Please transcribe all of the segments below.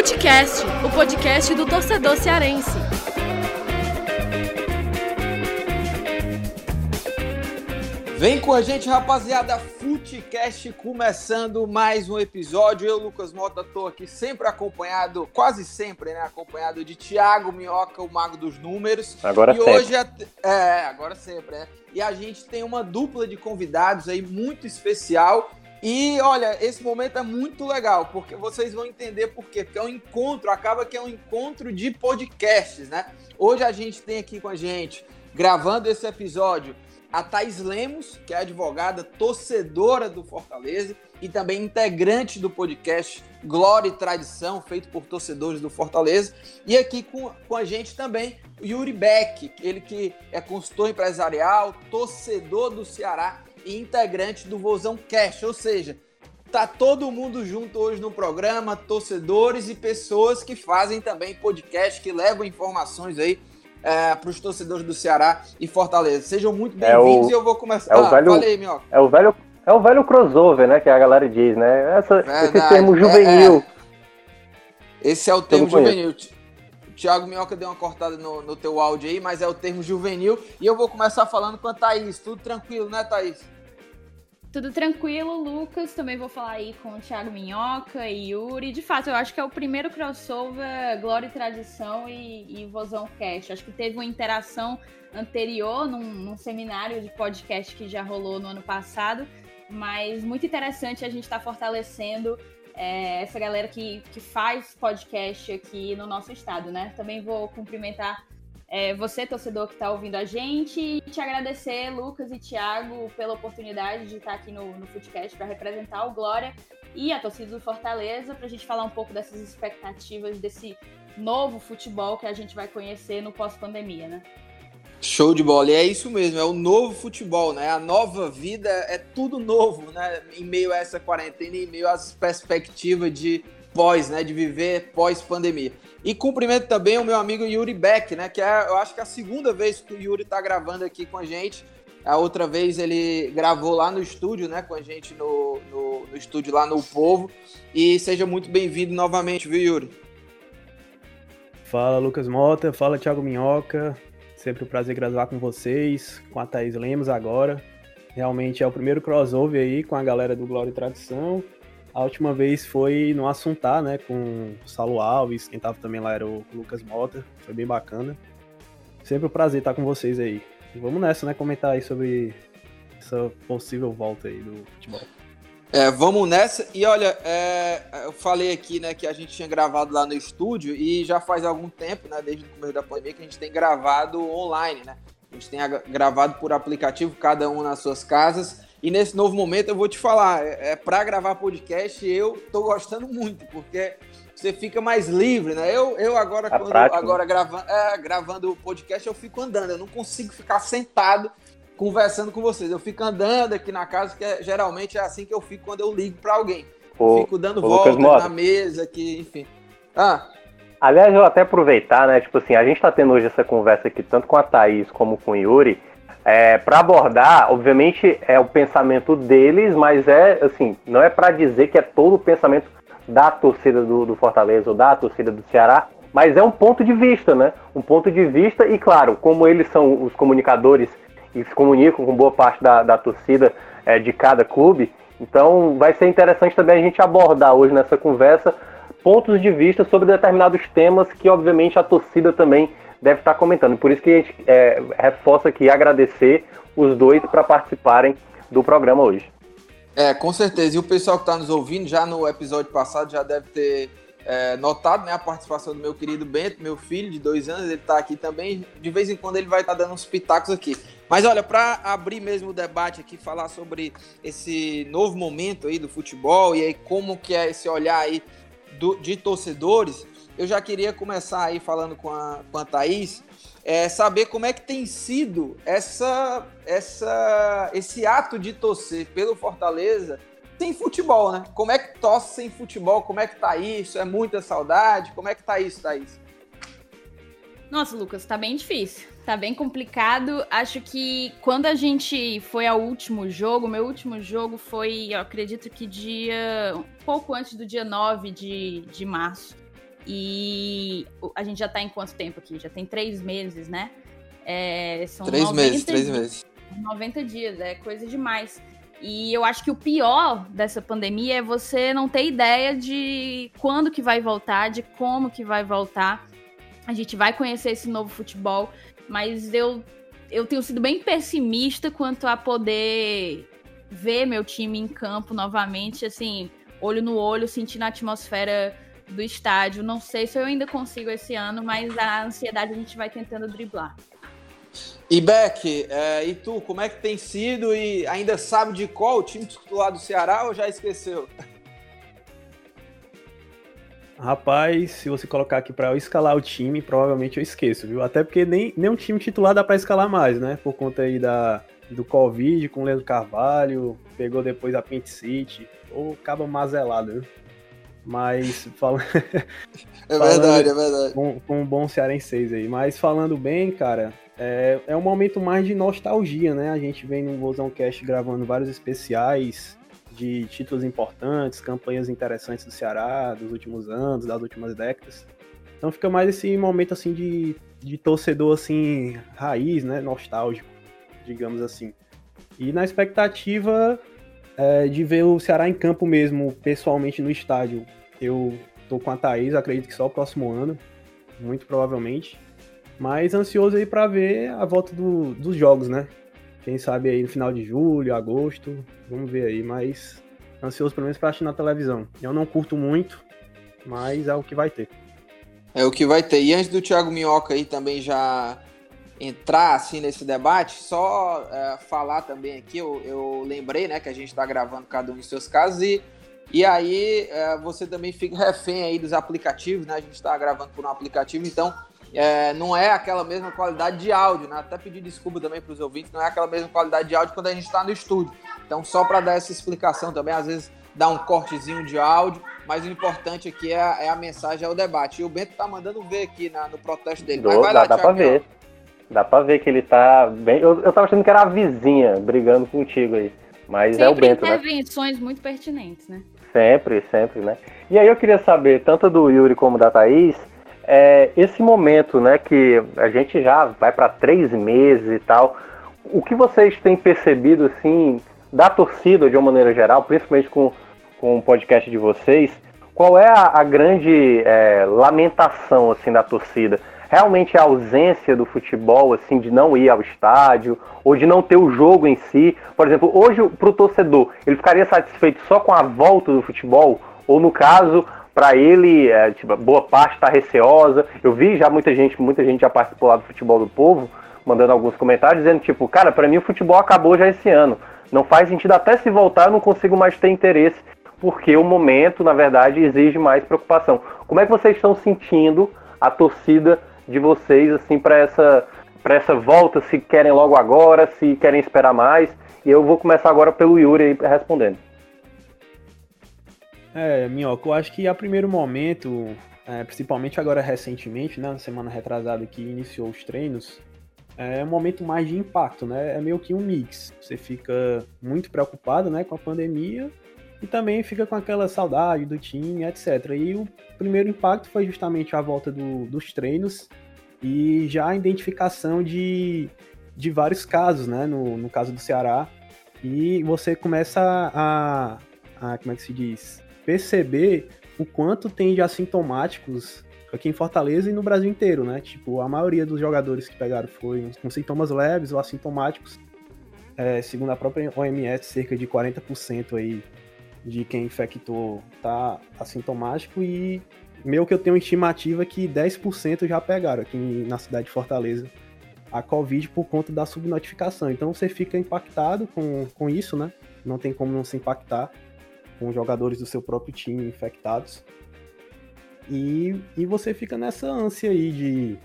Futecast, o podcast do torcedor cearense. Vem com a gente, rapaziada. Futecast começando mais um episódio. Eu, Lucas Mota, tô aqui sempre acompanhado, quase sempre, né? Acompanhado de Thiago Minhoca, o mago dos números. Agora e sempre. hoje é, é, agora sempre, né? E a gente tem uma dupla de convidados aí muito especial. E olha, esse momento é muito legal, porque vocês vão entender por quê. Porque é um encontro, acaba que é um encontro de podcasts, né? Hoje a gente tem aqui com a gente, gravando esse episódio, a Thais Lemos, que é advogada, torcedora do Fortaleza e também integrante do podcast Glória e Tradição, feito por torcedores do Fortaleza. E aqui com, com a gente também Yuri Beck, ele que é consultor empresarial, torcedor do Ceará e integrante do Vozão Cash, ou seja, tá todo mundo junto hoje no programa, torcedores e pessoas que fazem também podcast, que levam informações aí é, para os torcedores do Ceará e Fortaleza. Sejam muito É bem-vindos o- e eu vou começar. é o ah, velho- falei, Minhoca. É o velho, é o velho crossover, né? Que a galera diz, né? Essa, esse Verdade, termo é, juvenil. Esse é o termo juvenil. Thiago Minhoca deu uma cortada no, no teu áudio aí, mas é o termo juvenil. E eu vou começar falando com a Thaís. Tudo tranquilo, né, Thaís? Tudo tranquilo, Lucas. Também vou falar aí com o Thiago Minhoca e Yuri. De fato, eu acho que é o primeiro crossover Glória e Tradição e, e Vozão Cast. Acho que teve uma interação anterior num, num seminário de podcast que já rolou no ano passado. Mas muito interessante a gente estar fortalecendo é, essa galera que, que faz podcast aqui no nosso estado, né? Também vou cumprimentar é, você, torcedor que está ouvindo a gente, e te agradecer, Lucas e Thiago, pela oportunidade de estar aqui no, no Footcast para representar o Glória e a torcida do Fortaleza, para a gente falar um pouco dessas expectativas desse novo futebol que a gente vai conhecer no pós-pandemia, né? Show de bola. E é isso mesmo, é o novo futebol, né? A nova vida é tudo novo, né? Em meio a essa quarentena, em meio às perspectivas de pós, né? De viver pós-pandemia. E cumprimento também o meu amigo Yuri Beck, né? Que é, eu acho que é a segunda vez que o Yuri tá gravando aqui com a gente. A outra vez ele gravou lá no estúdio, né? Com a gente no, no, no estúdio lá no Povo. E seja muito bem-vindo novamente, viu, Yuri? Fala Lucas Mota, fala Thiago Minhoca. Sempre um prazer gravar com vocês, com a Thaís Lemos agora. Realmente é o primeiro crossover aí com a galera do Glória e Tradição. A última vez foi no Assuntar, né, com o Saulo Alves, quem tava também lá era o Lucas Mota, foi bem bacana. Sempre um prazer estar com vocês aí. E vamos nessa, né, comentar aí sobre essa possível volta aí do futebol. É, vamos nessa. E olha, é, eu falei aqui, né, que a gente tinha gravado lá no estúdio e já faz algum tempo, né, desde o começo da pandemia, que a gente tem gravado online, né? A gente tem gravado por aplicativo, cada um nas suas casas. E nesse novo momento eu vou te falar, é, é para gravar podcast eu tô gostando muito, porque você fica mais livre, né? Eu, eu agora, A quando, prática, agora gravando, é, gravando o podcast, eu fico andando, eu não consigo ficar sentado conversando com vocês. Eu fico andando aqui na casa, que é- geralmente é assim que eu fico quando eu ligo para alguém. Ô, fico dando Mota. na mesa aqui, enfim. Ah, Aliás, eu até aproveitar, né? Tipo assim, a gente tá tendo hoje essa conversa aqui, tanto com a Thaís como com o Yuri, é, para abordar, obviamente, é o pensamento deles, mas é assim, não é para dizer que é todo o pensamento da torcida do, do Fortaleza ou da torcida do Ceará, mas é um ponto de vista, né? Um ponto de vista, e claro, como eles são os comunicadores e se comunicam com boa parte da, da torcida é, de cada clube, então vai ser interessante também a gente abordar hoje nessa conversa pontos de vista sobre determinados temas que, obviamente, a torcida também deve estar comentando. Por isso que a gente é, reforça aqui agradecer os dois para participarem do programa hoje. É, com certeza. E o pessoal que está nos ouvindo, já no episódio passado, já deve ter é, notado né, a participação do meu querido Bento, meu filho de dois anos, ele está aqui também. De vez em quando ele vai estar dando uns pitacos aqui. Mas olha, para abrir mesmo o debate aqui, falar sobre esse novo momento aí do futebol e aí como que é esse olhar aí do- de torcedores, eu já queria começar aí falando com a, com a Thaís, é, saber como é que tem sido essa, essa, esse ato de torcer pelo Fortaleza sem futebol, né? Como é que torce sem futebol? Como é que tá isso? É muita saudade? Como é que tá isso, Thaís? Nossa, Lucas, tá bem difícil. Tá bem complicado. Acho que quando a gente foi ao último jogo, meu último jogo foi, eu acredito que dia. um pouco antes do dia 9 de, de março. E a gente já tá em quanto tempo aqui? Já tem três meses, né? É, são três meses, três meses. 90 dias, é coisa demais. E eu acho que o pior dessa pandemia é você não ter ideia de quando que vai voltar, de como que vai voltar. A gente vai conhecer esse novo futebol, mas eu, eu tenho sido bem pessimista quanto a poder ver meu time em campo novamente, assim, olho no olho, sentindo a atmosfera do estádio. Não sei se eu ainda consigo esse ano, mas a ansiedade a gente vai tentando driblar. E Beck, é, e tu, como é que tem sido e ainda sabe de qual o time titular do Ceará ou já esqueceu? Rapaz, se você colocar aqui para eu escalar o time, provavelmente eu esqueço, viu? Até porque nem, nem um time titular dá para escalar mais, né? Por conta aí da, do Covid com o Leandro Carvalho, pegou depois a Pint City, ou acaba mazelado, viu? Mas falando. É verdade, é verdade. Com, com um bom cearense aí. Mas falando bem, cara, é, é um momento mais de nostalgia, né? A gente vem no Vozão Cast gravando vários especiais de títulos importantes, campanhas interessantes do Ceará dos últimos anos, das últimas décadas. Então fica mais esse momento assim de, de torcedor assim raiz, né, nostálgico, digamos assim. E na expectativa é, de ver o Ceará em campo mesmo, pessoalmente no estádio. Eu tô com a Thaís, acredito que só o próximo ano, muito provavelmente. Mas ansioso aí para ver a volta do, dos jogos, né? Quem sabe aí no final de julho, agosto, vamos ver aí, mas ansioso pelo menos para assistir na televisão. Eu não curto muito, mas é o que vai ter. É o que vai ter. E antes do Thiago Minhoca aí também já entrar assim nesse debate, só é, falar também aqui, eu, eu, lembrei, né, que a gente está gravando cada um em seus casos e, e aí é, você também fica refém aí dos aplicativos, né, a gente está gravando por um aplicativo, então é, não é aquela mesma qualidade de áudio, né? Até pedir desculpa também para os ouvintes, não é aquela mesma qualidade de áudio quando a gente está no estúdio. Então, só para dar essa explicação também, às vezes dá um cortezinho de áudio, mas o importante aqui é, a, é a mensagem, é o debate. E o Bento tá mandando ver aqui na, no protesto dele. Do, dá, lá, dá para ver. Dá para ver que ele tá bem. Eu, eu tava achando que era a vizinha brigando contigo aí. Mas sempre é o Bento, né? intervenções muito pertinentes, né? Sempre, sempre, né? E aí eu queria saber, tanto do Yuri como da Thaís, é, esse momento, né, que a gente já vai para três meses e tal, o que vocês têm percebido, assim, da torcida de uma maneira geral, principalmente com, com o podcast de vocês, qual é a, a grande é, lamentação, assim, da torcida? Realmente a ausência do futebol, assim, de não ir ao estádio, ou de não ter o jogo em si? Por exemplo, hoje, para o torcedor, ele ficaria satisfeito só com a volta do futebol? Ou, no caso, para ele, é, tipo, boa parte está receosa. Eu vi já muita gente, muita gente já participou lá do futebol do povo, mandando alguns comentários dizendo tipo, cara, para mim o futebol acabou já esse ano. Não faz sentido até se voltar, eu não consigo mais ter interesse, porque o momento, na verdade, exige mais preocupação. Como é que vocês estão sentindo a torcida de vocês assim para essa para essa volta, se querem logo agora, se querem esperar mais? E eu vou começar agora pelo Yuri respondendo. É, Minhoca, eu acho que a primeiro momento, é, principalmente agora recentemente, né, na semana retrasada que iniciou os treinos, é um momento mais de impacto, né? É meio que um mix. Você fica muito preocupado, né, com a pandemia e também fica com aquela saudade do time, etc. E o primeiro impacto foi justamente a volta do, dos treinos e já a identificação de, de vários casos, né? No, no caso do Ceará. E você começa a, a como é que se diz? perceber o quanto tem de assintomáticos aqui em Fortaleza e no Brasil inteiro, né? Tipo, a maioria dos jogadores que pegaram foi com sintomas leves ou assintomáticos. É, segundo a própria OMS, cerca de 40% aí de quem infectou tá assintomático e meu que eu tenho estimativa que 10% já pegaram aqui na cidade de Fortaleza a Covid por conta da subnotificação. Então você fica impactado com, com isso, né? Não tem como não se impactar com jogadores do seu próprio time infectados. E, e você fica nessa ânsia aí de,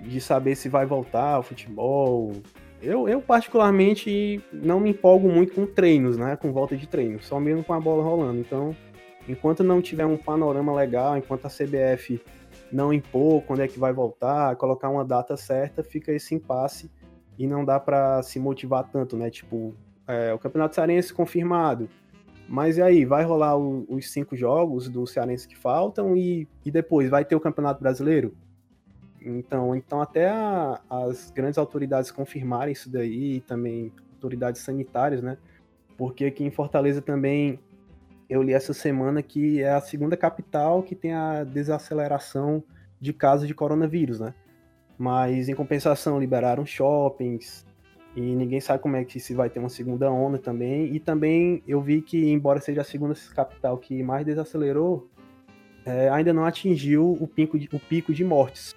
de saber se vai voltar ao futebol. Eu, eu, particularmente, não me empolgo muito com treinos, né? Com volta de treino, só mesmo com a bola rolando. Então, enquanto não tiver um panorama legal, enquanto a CBF não impor quando é que vai voltar, colocar uma data certa, fica esse impasse e não dá para se motivar tanto, né? Tipo, é, o Campeonato Cearense confirmado, Mas e aí, vai rolar o, os cinco jogos do Cearense que faltam e, e depois vai ter o Campeonato Brasileiro? Então, então até a, as grandes autoridades confirmarem isso daí, e também autoridades sanitárias, né? Porque aqui em Fortaleza também eu li essa semana que é a segunda capital que tem a desaceleração de casos de coronavírus, né? Mas em compensação liberaram shoppings e ninguém sabe como é que se vai ter uma segunda onda também. E também eu vi que embora seja a segunda capital que mais desacelerou, é, ainda não atingiu o pico de, o pico de mortes.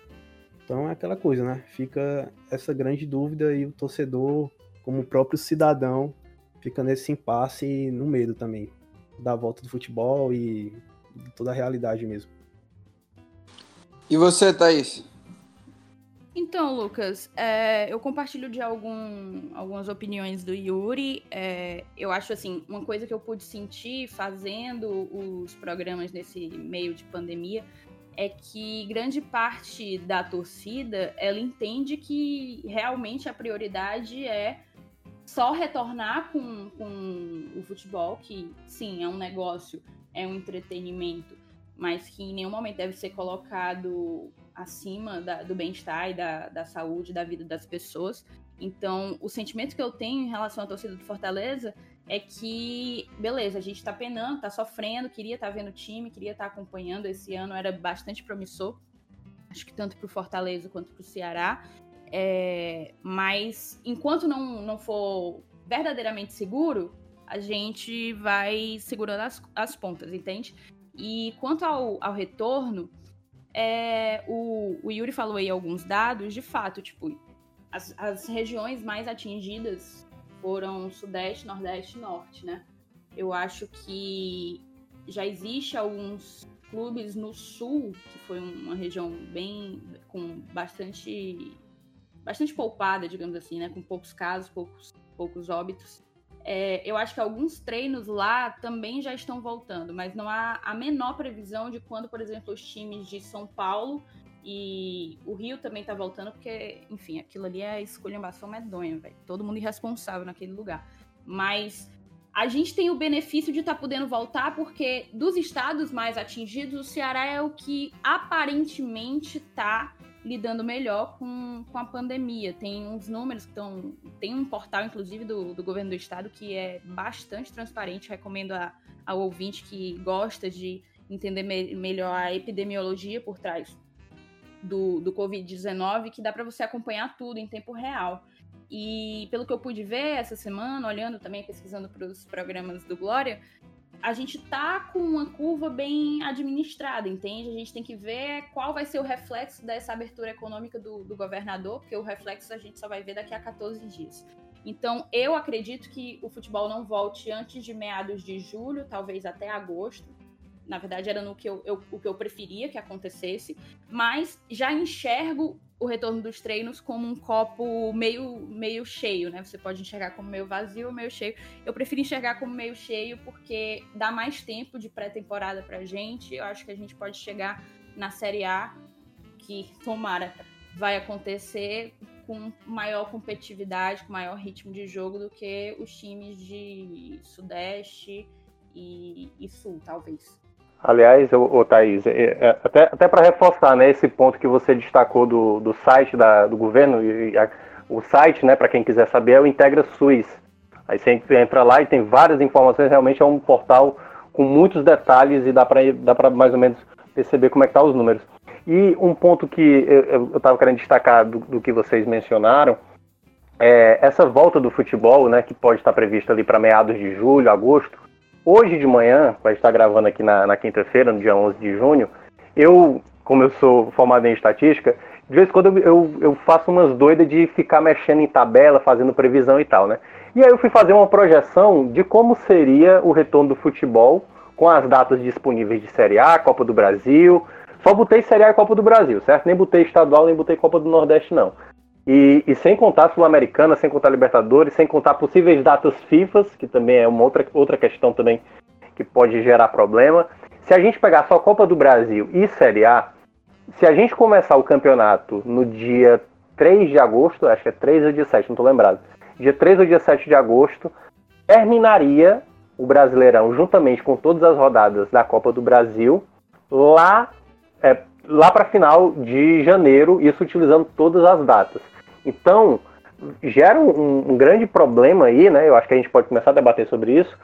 Então é aquela coisa, né? Fica essa grande dúvida e o torcedor, como o próprio cidadão, fica nesse impasse no medo também da volta do futebol e de toda a realidade mesmo. E você, Thaís? Então, Lucas, é, eu compartilho de algum, algumas opiniões do Yuri. É, eu acho assim, uma coisa que eu pude sentir fazendo os programas nesse meio de pandemia é que grande parte da torcida ela entende que realmente a prioridade é só retornar com, com o futebol, que sim, é um negócio, é um entretenimento, mas que em nenhum momento deve ser colocado acima da, do bem-estar e da, da saúde, da vida das pessoas. Então, o sentimento que eu tenho em relação à torcida do Fortaleza é que, beleza, a gente tá penando, tá sofrendo, queria estar tá vendo o time, queria estar tá acompanhando. Esse ano era bastante promissor, acho que tanto pro Fortaleza quanto pro Ceará. É, mas enquanto não, não for verdadeiramente seguro, a gente vai segurando as, as pontas, entende? E quanto ao, ao retorno, é, o, o Yuri falou aí alguns dados, de fato, tipo, as, as regiões mais atingidas foram Sudeste, Nordeste e Norte, né? Eu acho que já existe alguns clubes no Sul, que foi uma região bem com bastante bastante poupada, digamos assim, né? Com poucos casos, poucos, poucos óbitos. É, eu acho que alguns treinos lá também já estão voltando, mas não há a menor previsão de quando, por exemplo, os times de São Paulo e o Rio também tá voltando, porque, enfim, aquilo ali é esculhambação medonha, velho. Todo mundo irresponsável naquele lugar. Mas a gente tem o benefício de estar tá podendo voltar, porque dos estados mais atingidos, o Ceará é o que aparentemente tá lidando melhor com, com a pandemia. Tem uns números que estão. Tem um portal, inclusive, do, do governo do estado que é bastante transparente. Recomendo a, ao ouvinte que gosta de entender me, melhor a epidemiologia por trás do, do Covid-19, que dá para você acompanhar tudo em tempo real. E pelo que eu pude ver essa semana, olhando também, pesquisando para os programas do Glória, a gente tá com uma curva bem administrada, entende? A gente tem que ver qual vai ser o reflexo dessa abertura econômica do, do governador, porque o reflexo a gente só vai ver daqui a 14 dias. Então, eu acredito que o futebol não volte antes de meados de julho, talvez até agosto. Na verdade, era no que eu, eu, o que eu preferia que acontecesse, mas já enxergo o retorno dos treinos como um copo meio, meio cheio, né? Você pode enxergar como meio vazio ou meio cheio. Eu prefiro enxergar como meio cheio porque dá mais tempo de pré-temporada pra gente. Eu acho que a gente pode chegar na Série A, que tomara vai acontecer com maior competitividade, com maior ritmo de jogo do que os times de Sudeste e, e Sul, talvez. Aliás, o, Thaís, é, é, até, até para reforçar né, esse ponto que você destacou do, do site da, do governo, e a, o site, né, para quem quiser saber, é o Integra SUS. Aí você entra lá e tem várias informações, realmente é um portal com muitos detalhes e dá para mais ou menos perceber como é que tá os números. E um ponto que eu estava querendo destacar do, do, que vocês mencionaram, é essa volta do futebol, né, que pode estar prevista ali para meados de julho, agosto, Hoje de manhã, vai estar gravando aqui na, na quinta-feira, no dia 11 de junho, eu, como eu sou formado em estatística, de vez em quando eu, eu faço umas doidas de ficar mexendo em tabela, fazendo previsão e tal, né? E aí eu fui fazer uma projeção de como seria o retorno do futebol com as datas disponíveis de Série A, Copa do Brasil. Só botei Série A e Copa do Brasil, certo? Nem botei estadual, nem botei Copa do Nordeste, não. E, e sem contar Sul-Americana, sem contar Libertadores, sem contar possíveis datas FIFA, que também é uma outra, outra questão também que pode gerar problema. Se a gente pegar só Copa do Brasil e Série A, se a gente começar o campeonato no dia 3 de agosto, acho que é 3 ou dia 7, não estou lembrado. Dia 3 ou dia 7 de agosto, terminaria o Brasileirão juntamente com todas as rodadas da Copa do Brasil lá, é, lá para final de janeiro, isso utilizando todas as datas. Então, gera um, um, grande problema aí, né? Eu acho que a gente pode começar a debater sobre isso,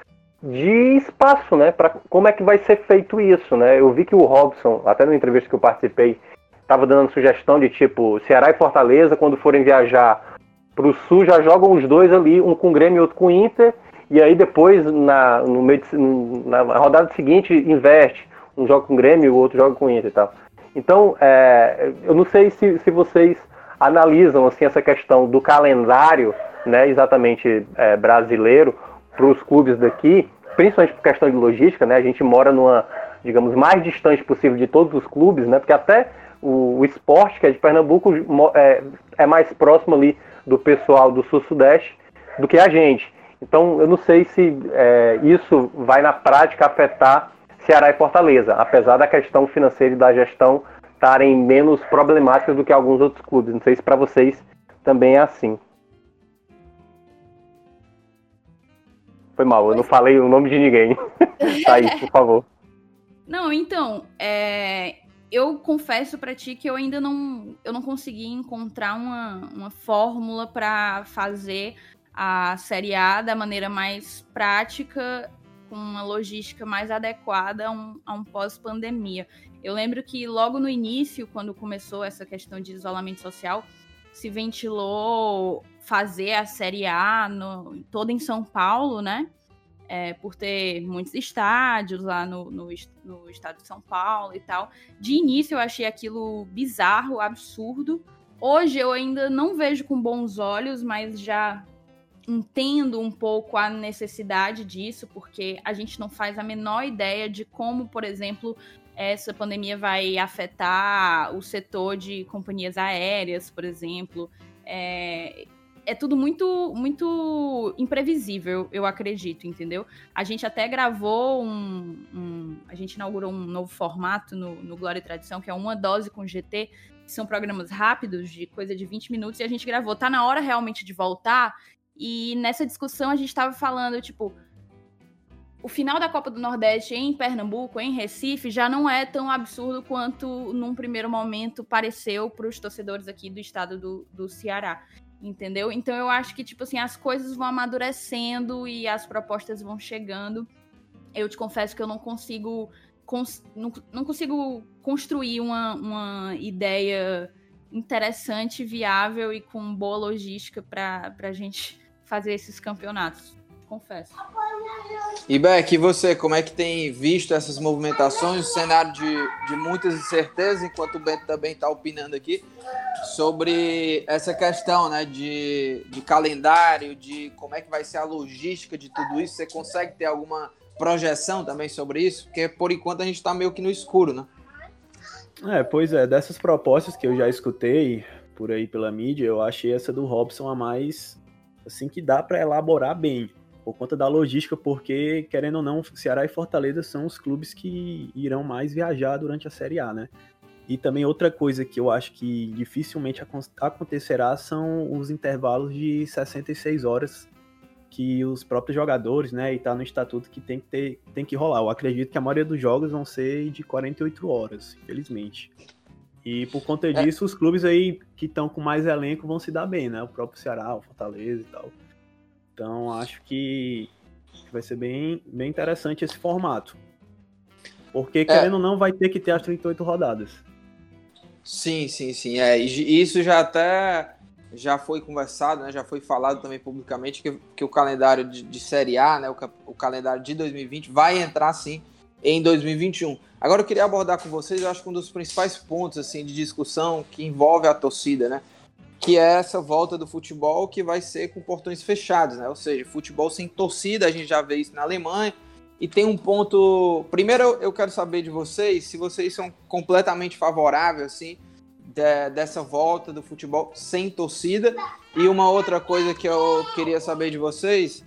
de espaço, né? Para como é que vai ser feito isso, né? Eu vi que o Robson, até na entrevista que eu participei, estava dando sugestão de tipo Ceará e Fortaleza, quando forem viajar para o Sul, já jogam os dois ali, um com Grêmio e outro com Inter, e aí depois na, no meio de, na rodada seguinte inverte, um joga com Grêmio e o outro joga com Inter e tal. Então, é, eu não sei se, se vocês analisam assim essa questão do calendário, né, exatamente é, brasileiro para os clubes daqui, principalmente por questão de logística, né? A gente mora numa, digamos, mais distante possível de todos os clubes, né? Porque até o, o esporte, que é de Pernambuco, é, é mais próximo ali do pessoal do Sul-Sudeste do que a gente. Então, eu não sei se é, isso vai na prática afetar Ceará e Fortaleza, apesar da questão financeira e da gestão estarem menos problemáticas do que alguns outros clubes. Não sei se para vocês também é assim. Foi mal, eu não falei o nome de ninguém. Thaís, por favor. Não, então, é, eu confesso para ti que eu ainda não, eu não consegui encontrar uma, uma fórmula para fazer a Série A da maneira mais prática, com uma logística mais adequada a um, um pós-pandemia. Eu lembro que logo no início, quando começou essa questão de isolamento social, se ventilou fazer a Série A no, toda em São Paulo, né? É, por ter muitos estádios lá no, no, no, estado de São Paulo e tal. De início eu achei aquilo bizarro, absurdo. Hoje eu ainda não vejo com bons olhos, mas já entendo um pouco a necessidade disso, porque a gente não faz a menor ideia de como, por exemplo, essa pandemia vai afetar o setor de companhias aéreas, por exemplo. É, é tudo muito muito imprevisível, eu acredito, entendeu? A gente até gravou um, um a gente inaugurou um novo formato no, no Glória e Tradição, que é uma dose com GT, que são programas rápidos, de coisa de 20 minutos, e a gente gravou. Tá na hora realmente de voltar e nessa discussão a gente estava falando, tipo, o final da Copa do Nordeste em Pernambuco, em Recife, já não é tão absurdo quanto num primeiro momento pareceu para os torcedores aqui do estado do, do Ceará. Entendeu? Então eu acho que, tipo assim, as coisas vão amadurecendo e as propostas vão chegando. Eu te confesso que eu não consigo. Cons não, não consigo construir uma, uma ideia interessante, viável e com boa logística para a gente fazer esses campeonatos, confesso. E Beck, e você, como é que tem visto essas movimentações, o cenário de, de muitas incertezas, enquanto o Bento também está opinando aqui, sobre essa questão né, de, de calendário, de como é que vai ser a logística de tudo isso? Você consegue ter alguma projeção também sobre isso? Porque por enquanto a gente está meio que no escuro, né? É, pois é, dessas propostas que eu já escutei por aí pela mídia, eu achei essa do Robson a mais assim que dá para elaborar bem, por conta da logística, porque querendo ou não, Ceará e Fortaleza são os clubes que irão mais viajar durante a Série A, né? E também outra coisa que eu acho que dificilmente acontecerá são os intervalos de 66 horas que os próprios jogadores, né, e tá no estatuto que tem que ter, tem que rolar. Eu acredito que a maioria dos jogos vão ser de 48 horas, infelizmente. E por conta é. disso, é. os clubes aí que estão com mais elenco vão se dar bem, né? O próprio Ceará, o Fortaleza e tal. Então acho que vai ser bem, bem interessante esse formato. Porque, é. querendo ou não, vai ter que ter as 38 rodadas. Sim, sim, sim. É, isso já até já foi conversado, né? Já foi falado também publicamente que, que o calendário de, de Série A, né? O, o calendário de 2020 vai entrar sim em 2021. Agora eu queria abordar com vocês, eu acho que um dos principais pontos assim de discussão que envolve a torcida, né? Que é essa volta do futebol que vai ser com portões fechados, né? Ou seja, futebol sem torcida, a gente já vê isso na Alemanha. E tem um ponto. Primeiro eu quero saber de vocês se vocês são completamente favoráveis, assim, de, dessa volta do futebol sem torcida. E uma outra coisa que eu queria saber de vocês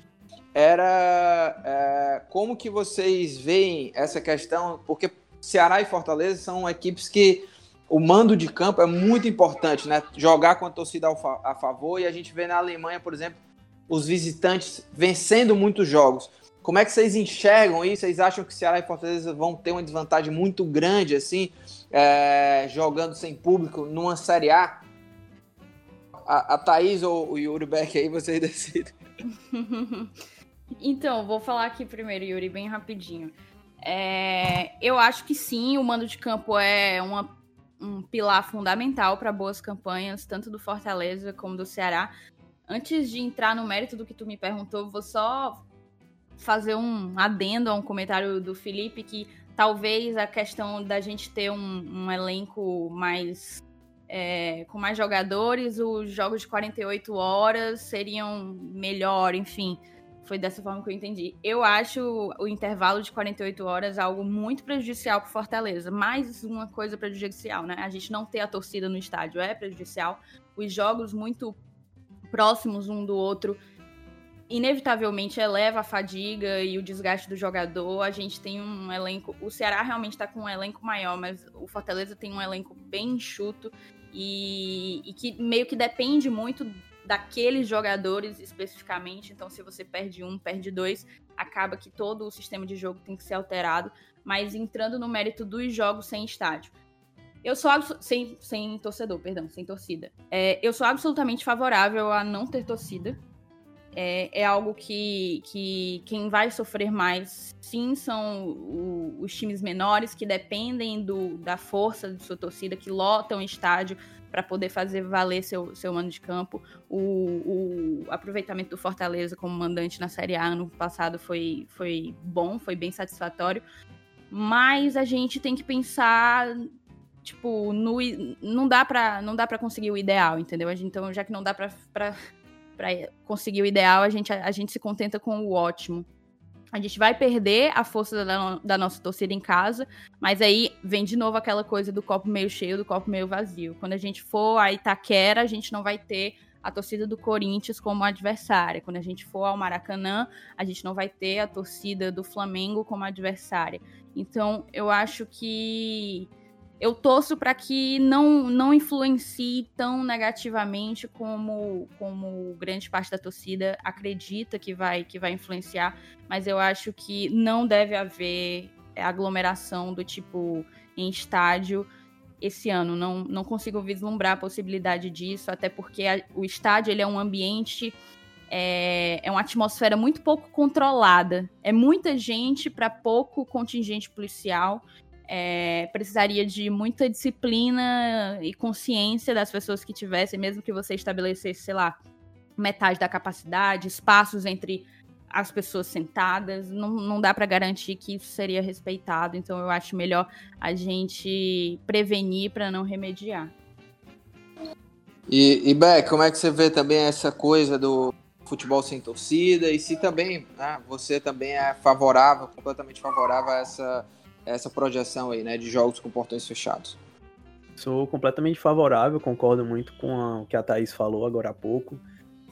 era é, como que vocês veem essa questão, porque Ceará e Fortaleza são equipes que o mando de campo é muito importante, né? Jogar com a torcida a favor e a gente vê na Alemanha, por exemplo, os visitantes vencendo muitos jogos. Como é que vocês enxergam isso? Vocês acham que Ceará e Fortaleza vão ter uma desvantagem muito grande, assim, é, jogando sem público numa Série A? A, a Thaís ou o Yuri Beck aí, vocês decidem. então, vou falar aqui primeiro, Yuri, bem rapidinho. É, eu acho que sim, o mando de campo é uma, um pilar fundamental para boas campanhas, tanto do Fortaleza como do Ceará. Antes de entrar no mérito do que tu me perguntou, vou só fazer um adendo a um comentário do Felipe que talvez a questão da gente ter um, um elenco mais é, com mais jogadores, os jogos de 48 horas seriam melhor, enfim. Foi dessa forma que eu entendi. Eu acho o intervalo de 48 horas algo muito prejudicial para Fortaleza. Mais uma coisa prejudicial, né? A gente não ter a torcida no estádio é prejudicial. Os jogos muito próximos um do outro inevitavelmente eleva a fadiga e o desgaste do jogador. A gente tem um elenco. O Ceará realmente está com um elenco maior, mas o Fortaleza tem um elenco bem enxuto e, e que meio que depende muito daqueles jogadores especificamente. Então, se você perde um, perde dois, acaba que todo o sistema de jogo tem que ser alterado. Mas entrando no mérito dos jogos sem estádio. Eu sou sem, sem torcedor, perdão, sem torcida. É, eu sou absolutamente favorável a não ter torcida é, é algo que, que quem vai sofrer mais, sim, são o, os times menores que dependem do, da força de sua torcida, que lotam estádio para poder fazer valer seu, seu mano de campo. O, o, aproveitamento do Fortaleza como mandante na Série A ano passado foi, foi bom, foi bem satisfatório. Mas a gente tem que pensar tipo, no, não dá para não dá para conseguir o ideal, entendeu? Então, já que não dá para conseguir o ideal, a gente, a gente se contenta com o ótimo. A gente vai perder a força da, da, nossa torcida em casa, mas aí vem de novo aquela coisa do copo meio cheio, do copo meio vazio. Quando a gente for a Itaquera, a gente não vai ter a torcida do Corinthians como adversária. Quando a gente for ao Maracanã, a gente não vai ter a torcida do Flamengo como adversária. Então, eu acho que eu torço para que não, não influencie tão negativamente como, como grande parte da torcida acredita que vai, que vai influenciar, mas eu acho que não deve haver aglomeração do tipo em estádio esse ano. Não, não consigo vislumbrar a possibilidade disso, até porque a, o estádio ele é um ambiente. É, é uma atmosfera muito pouco controlada. É muita gente para pouco contingente policial é, precisaria de muita disciplina e consciência das pessoas que tivessem, mesmo que você estabelecesse, sei lá, metade da capacidade, espaços entre as pessoas sentadas, não, não dá para garantir que isso seria respeitado. Então eu acho melhor a gente prevenir para não remediar. E, e Beck, como é que você vê também essa coisa do futebol sem torcida? E se também né, você também é favorável, completamente favorável a essa essa projeção aí, né, de jogos com portões fechados. Sou completamente favorável, concordo muito com a, o que a Thaís falou agora há pouco.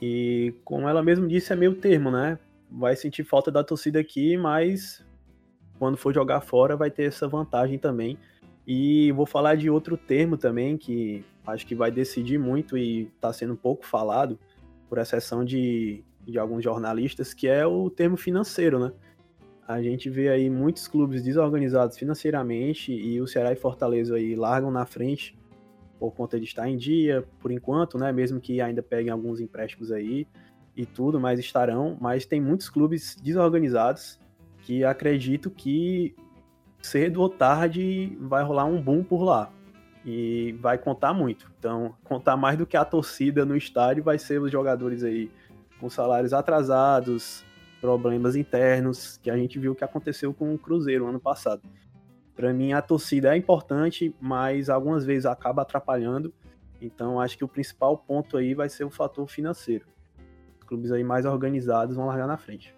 E como ela mesmo disse, é meio termo, né? Vai sentir falta da torcida aqui, mas quando for jogar fora vai ter essa vantagem também. E vou falar de outro termo também que acho que vai decidir muito e está sendo pouco falado, por exceção de, de alguns jornalistas, que é o termo financeiro, né? A gente vê aí muitos clubes desorganizados financeiramente e o Ceará e Fortaleza aí largam na frente por conta de estar em dia, por enquanto, né? Mesmo que ainda peguem alguns empréstimos aí e tudo, mas estarão. Mas tem muitos clubes desorganizados que acredito que cedo ou tarde vai rolar um boom por lá. E vai contar muito. Então, contar mais do que a torcida no estádio vai ser os jogadores aí com salários atrasados, problemas internos, que a gente viu que aconteceu com o Cruzeiro ano passado. Para mim, a torcida é importante, mas algumas vezes acaba atrapalhando. Então, acho que o principal ponto aí vai ser o fator financeiro. Clubes aí mais organizados vão largar na frente.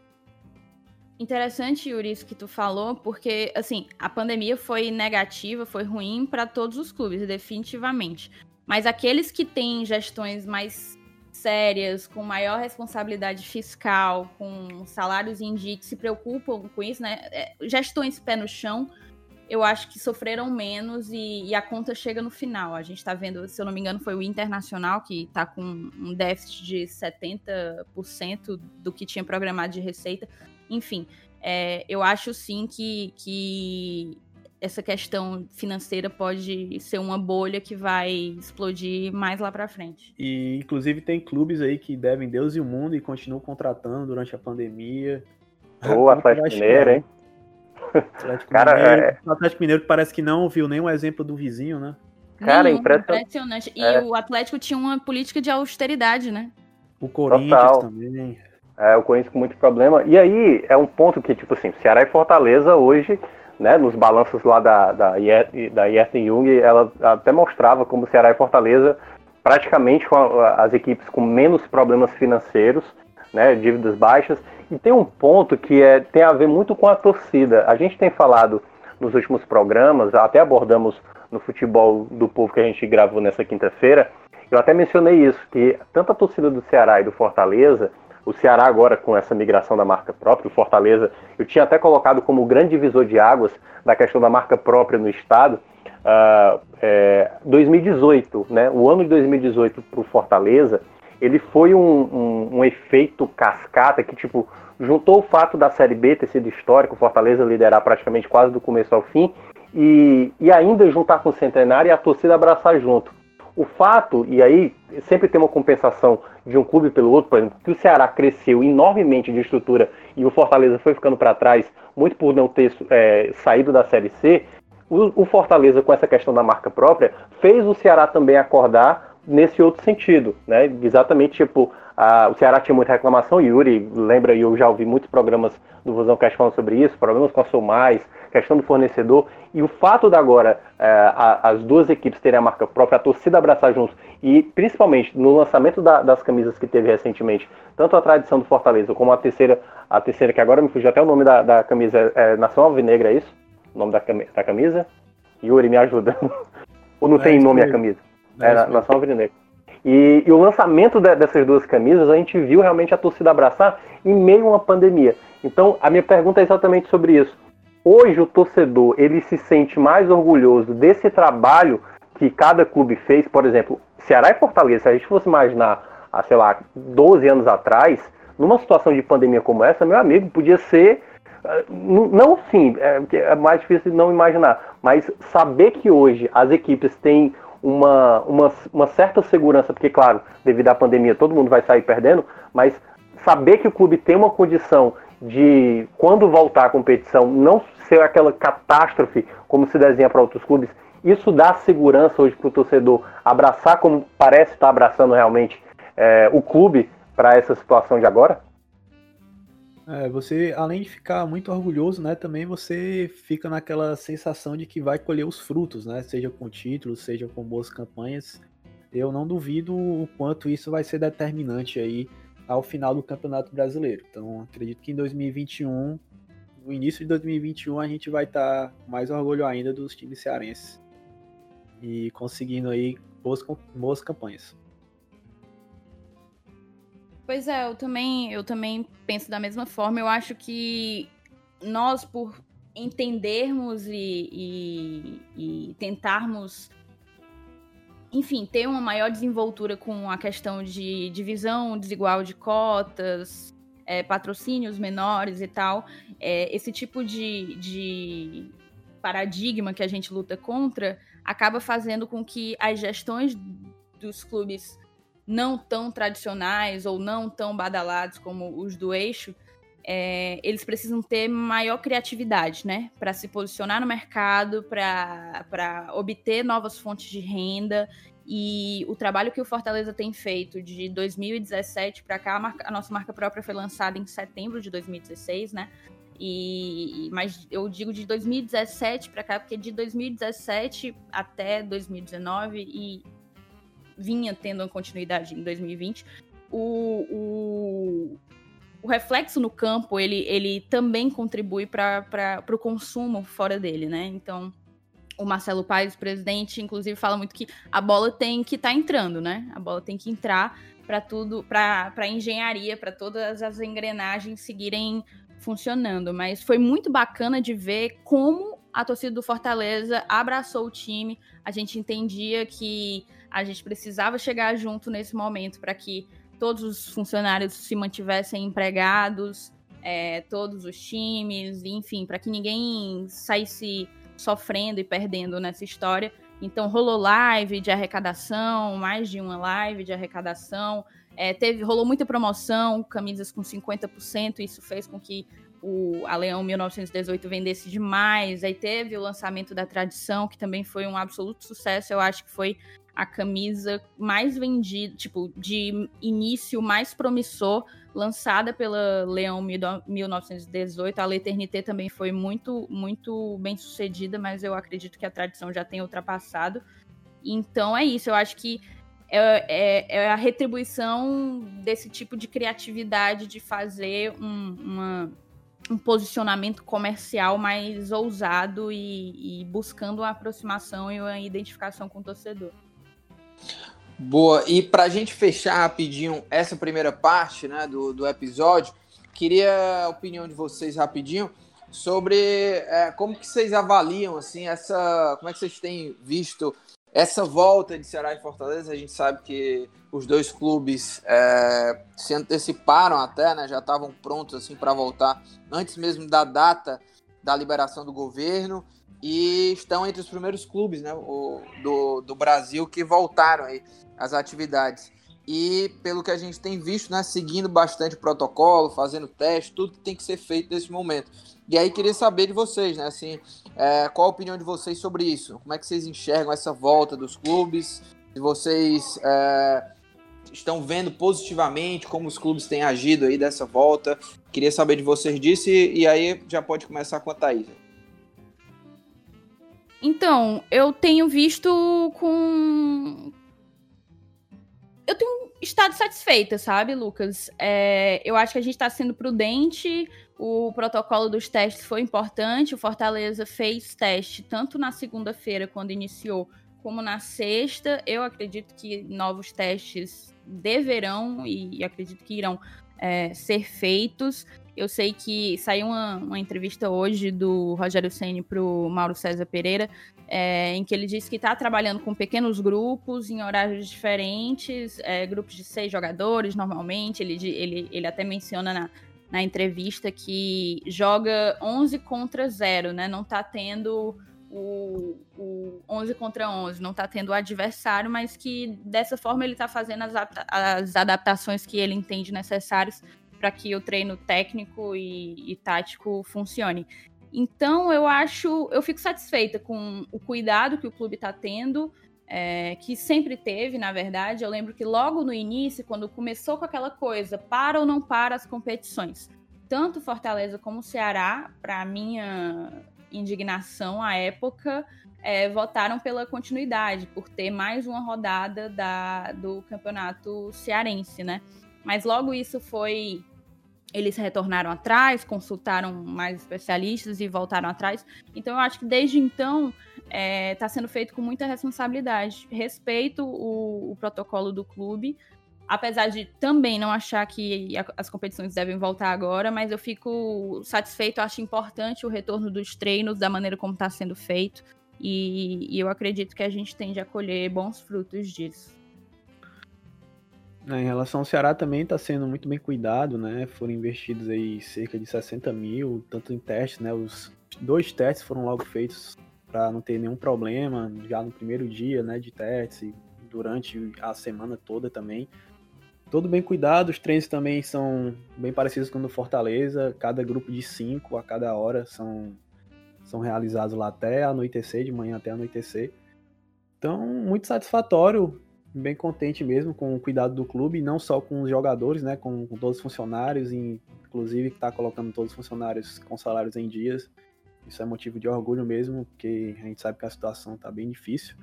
Interessante, Yuri, isso que tu falou, porque, assim, a pandemia foi negativa, foi ruim para todos os clubes, definitivamente. Mas aqueles que têm gestões mais sérias, com maior responsabilidade fiscal, com salários em dia, que se preocupam com isso, né? É, gestões pé no chão, eu acho que sofreram menos e, e, a conta chega no final. A gente está vendo, se eu não me engano, foi o Internacional que está com um déficit de 70% do que tinha programado de receita. Enfim, É, eu acho sim que, que essa questão financeira pode ser uma bolha que vai explodir mais lá para frente. E inclusive tem clubes aí que devem Deus e o mundo e continuam contratando durante a pandemia. O Atlético Mineiro, hein? Atlético Cara, Mineiro, é... o Atlético Mineiro parece que não viu nenhum exemplo do vizinho, né? Cara, impressionante. impressionante. E é. o Atlético tinha uma política de austeridade, né? O Corinthians Total. também. É, o Corinthians com muito problema. E aí é um ponto que, tipo assim, Ceará e Fortaleza hoje, né, nos balanços lá da, da, da Jung, ela até mostrava como Ceará e Fortaleza, praticamente as equipes com menos problemas financeiros, né, dívidas baixas. E tem um ponto que é, tem a ver muito com a torcida. A gente tem falado nos últimos programas, até abordamos no futebol do povo que a gente gravou nessa quinta-feira, eu até mencionei isso, que tanto a torcida do Ceará e do Fortaleza, o Ceará agora com essa migração da marca própria, o Fortaleza, eu tinha até colocado como grande divisor de águas da questão da marca própria no estado, uh, é, 2018, né, o ano de 2018 para o Fortaleza, ele foi um, um, um, efeito cascata que, tipo, juntou o fato da Série B ter sido histórico, o Fortaleza liderar praticamente quase do começo ao fim, e, e ainda juntar com o Centenário e a torcida abraçar junto. O fato, e aí sempre tem uma compensação de um clube pelo outro, por exemplo, que o Ceará cresceu enormemente de estrutura e o Fortaleza foi ficando para trás, muito por não ter é, saído da Série C, o, o, Fortaleza, com essa questão da marca própria, fez o Ceará também acordar nesse outro sentido, né? Exatamente, tipo, a, o Ceará tinha muita reclamação, Yuri, lembra, eu já ouvi muitos programas do Vozão Cast falando sobre isso, problemas com a Somais, questão do fornecedor, e o fato de agora é, a, as duas equipes terem a marca própria, a torcida abraçar juntos, e principalmente no lançamento da, das camisas que teve recentemente, tanto a tradição do Fortaleza como a terceira, a terceira que agora me fugiu até o nome da, da camisa, é, Nação Alvinegra, é isso? O nome da, da camisa? Yuri, me ajuda. Ou não é, tem nome a camisa? É, é Nação Alvinegra. E, e, o lançamento de, dessas duas camisas, a gente viu realmente a torcida abraçar em meio a uma pandemia. Então, a minha pergunta é exatamente sobre isso hoje o torcedor ele se sente mais orgulhoso desse trabalho que cada clube fez, por exemplo, Ceará e Fortaleza, se a gente fosse imaginar, há, sei lá, 12 anos atrás, numa situação de pandemia como essa, meu amigo, podia ser, ah, não sim, é, é mais difícil não imaginar, mas saber que hoje as equipes têm uma, uma, uma certa segurança, porque, claro, devido à pandemia todo mundo vai sair perdendo, mas saber que o clube tem uma condição de, quando voltar à competição, não ser aquela catástrofe como se desenha para outros clubes, isso dá segurança hoje para o torcedor abraçar como parece estar abraçando realmente é, o clube para essa situação de agora? É, você, além de ficar muito orgulhoso, né, também você fica naquela sensação de que vai colher os frutos, né, seja com títulos, seja com boas campanhas. Eu não duvido o quanto isso vai ser determinante aí ao final do Campeonato Brasileiro. Então, acredito que em 2021 no início de 2021 a gente vai estar tá mais orgulho ainda dos times cearenses e conseguindo aí boas, boas campanhas. Pois é, eu também, eu também penso da mesma forma. Eu acho que nós, por entendermos e, e, e tentarmos, enfim, ter uma maior desenvoltura com a questão de divisão desigual de cotas, é, patrocínios menores e tal, é, esse tipo de, de paradigma que a gente luta contra acaba fazendo com que as gestões dos clubes não tão tradicionais ou não tão badalados como os do eixo, é, eles precisam ter maior criatividade, né? Para se posicionar no mercado, para obter novas fontes de renda e o trabalho que o Fortaleza tem feito de 2017 para cá, a, marca, a, nossa marca própria foi lançada em setembro de 2016, né? E, mas eu digo de 2017 para cá, porque de 2017 até 2019 e vinha tendo uma continuidade em 2020, o, o, o reflexo no campo ele, ele também contribui para o consumo fora dele, né? Então o Marcelo Paes, presidente, inclusive fala muito que a bola tem que estar tá entrando, né? A bola tem que entrar para tudo, para engenharia, para todas as engrenagens seguirem funcionando. Mas foi muito bacana de ver como a torcida do Fortaleza abraçou o time. A gente entendia que a gente precisava chegar junto nesse momento para que todos os funcionários se mantivessem empregados, é, todos os times, enfim, para que ninguém saísse sofrendo e perdendo nessa história. Então rolou live de arrecadação, mais de uma live de arrecadação. É, teve, rolou muita promoção, camisas com 50%, isso fez com que o a Leão 1918 vendesse demais. Aí teve o lançamento da Tradição, que também foi um absoluto sucesso. Eu acho que foi a camisa mais vendida, tipo, de início mais promissor, lançada pela Leão 1918. A L'Eternité também foi muito, muito bem sucedida, mas eu acredito que a tradição já tem ultrapassado. Então é isso, eu acho que é, é, é a retribuição desse tipo de criatividade de fazer um, uma, um posicionamento comercial mais ousado e, e buscando uma aproximação e uma identificação com o torcedor. Boa, e para a gente fechar rapidinho essa primeira parte né, do, do episódio, queria a opinião de vocês rapidinho sobre é, como que vocês avaliam assim essa, como é que vocês têm visto essa volta de Ceará e Fortaleza. A gente sabe que os dois clubes é, se anteciparam até, né, já estavam prontos assim para voltar antes mesmo da data da liberação do governo e estão entre os primeiros clubes né, do, do Brasil que voltaram aí às atividades. E pelo que a gente tem visto, né, seguindo bastante o protocolo, fazendo teste, tudo que tem que ser feito nesse momento. E aí queria saber de vocês, né, assim, é, qual a opinião de vocês sobre isso? Como é que vocês enxergam essa volta dos clubes? Se vocês é, estão vendo positivamente como os clubes têm agido aí dessa volta? Queria saber de vocês disso e, e aí já pode começar com a Thaís. Então, eu tenho visto com. Eu tenho estado satisfeita, sabe, Lucas? É, eu acho que a gente está sendo prudente. O protocolo dos testes foi importante. O Fortaleza fez teste tanto na segunda-feira, quando iniciou, como na sexta. Eu acredito que novos testes deverão e acredito que irão é, ser feitos. Eu sei que saiu uma, uma entrevista hoje do Rogério Ceni para o Mauro César Pereira, é, em que ele disse que está trabalhando com pequenos grupos em horários diferentes, é, grupos de seis jogadores normalmente. Ele, ele, ele até menciona na, na entrevista que joga 11 contra 0, né? Não está tendo o, o 11 contra 11, não está tendo o adversário, mas que dessa forma ele está fazendo as, as adaptações que ele entende necessárias para que o treino técnico e, e tático funcione. Então eu acho, eu fico satisfeita com o cuidado que o clube está tendo, é, que sempre teve, na verdade. Eu lembro que logo no início, quando começou com aquela coisa, para ou não para as competições, tanto Fortaleza como Ceará, para minha indignação à época, é, votaram pela continuidade, por ter mais uma rodada da, do campeonato cearense, né? Mas logo isso foi. Eles retornaram atrás, consultaram mais especialistas e voltaram atrás. Então eu acho que desde então está é, tá sendo feito com muita responsabilidade. Respeito o, o protocolo do clube, apesar de também não achar que as competições devem voltar agora, mas eu fico satisfeito, acho importante o retorno dos treinos da maneira como está sendo feito, e, e, eu acredito que a gente tende a colher bons frutos disso. É, em relação ao Ceará também está sendo muito bem cuidado, né? Foram investidos aí cerca de 60 mil, tanto em testes, né? Os dois testes foram logo feitos para não ter nenhum problema já no primeiro dia, né? De testes durante a semana toda também. Todo bem cuidado, os treinos também são bem parecidos com o do Fortaleza, cada grupo de cinco a cada hora são, são realizados lá até anoitecer, de manhã até anoitecer. Então, muito satisfatório bem contente mesmo com o cuidado do clube, não só com os jogadores, né, com, com todos os funcionários, inclusive que está colocando todos os funcionários com salários em dias. Isso é motivo de orgulho mesmo, porque a gente sabe que a situação está bem difícil.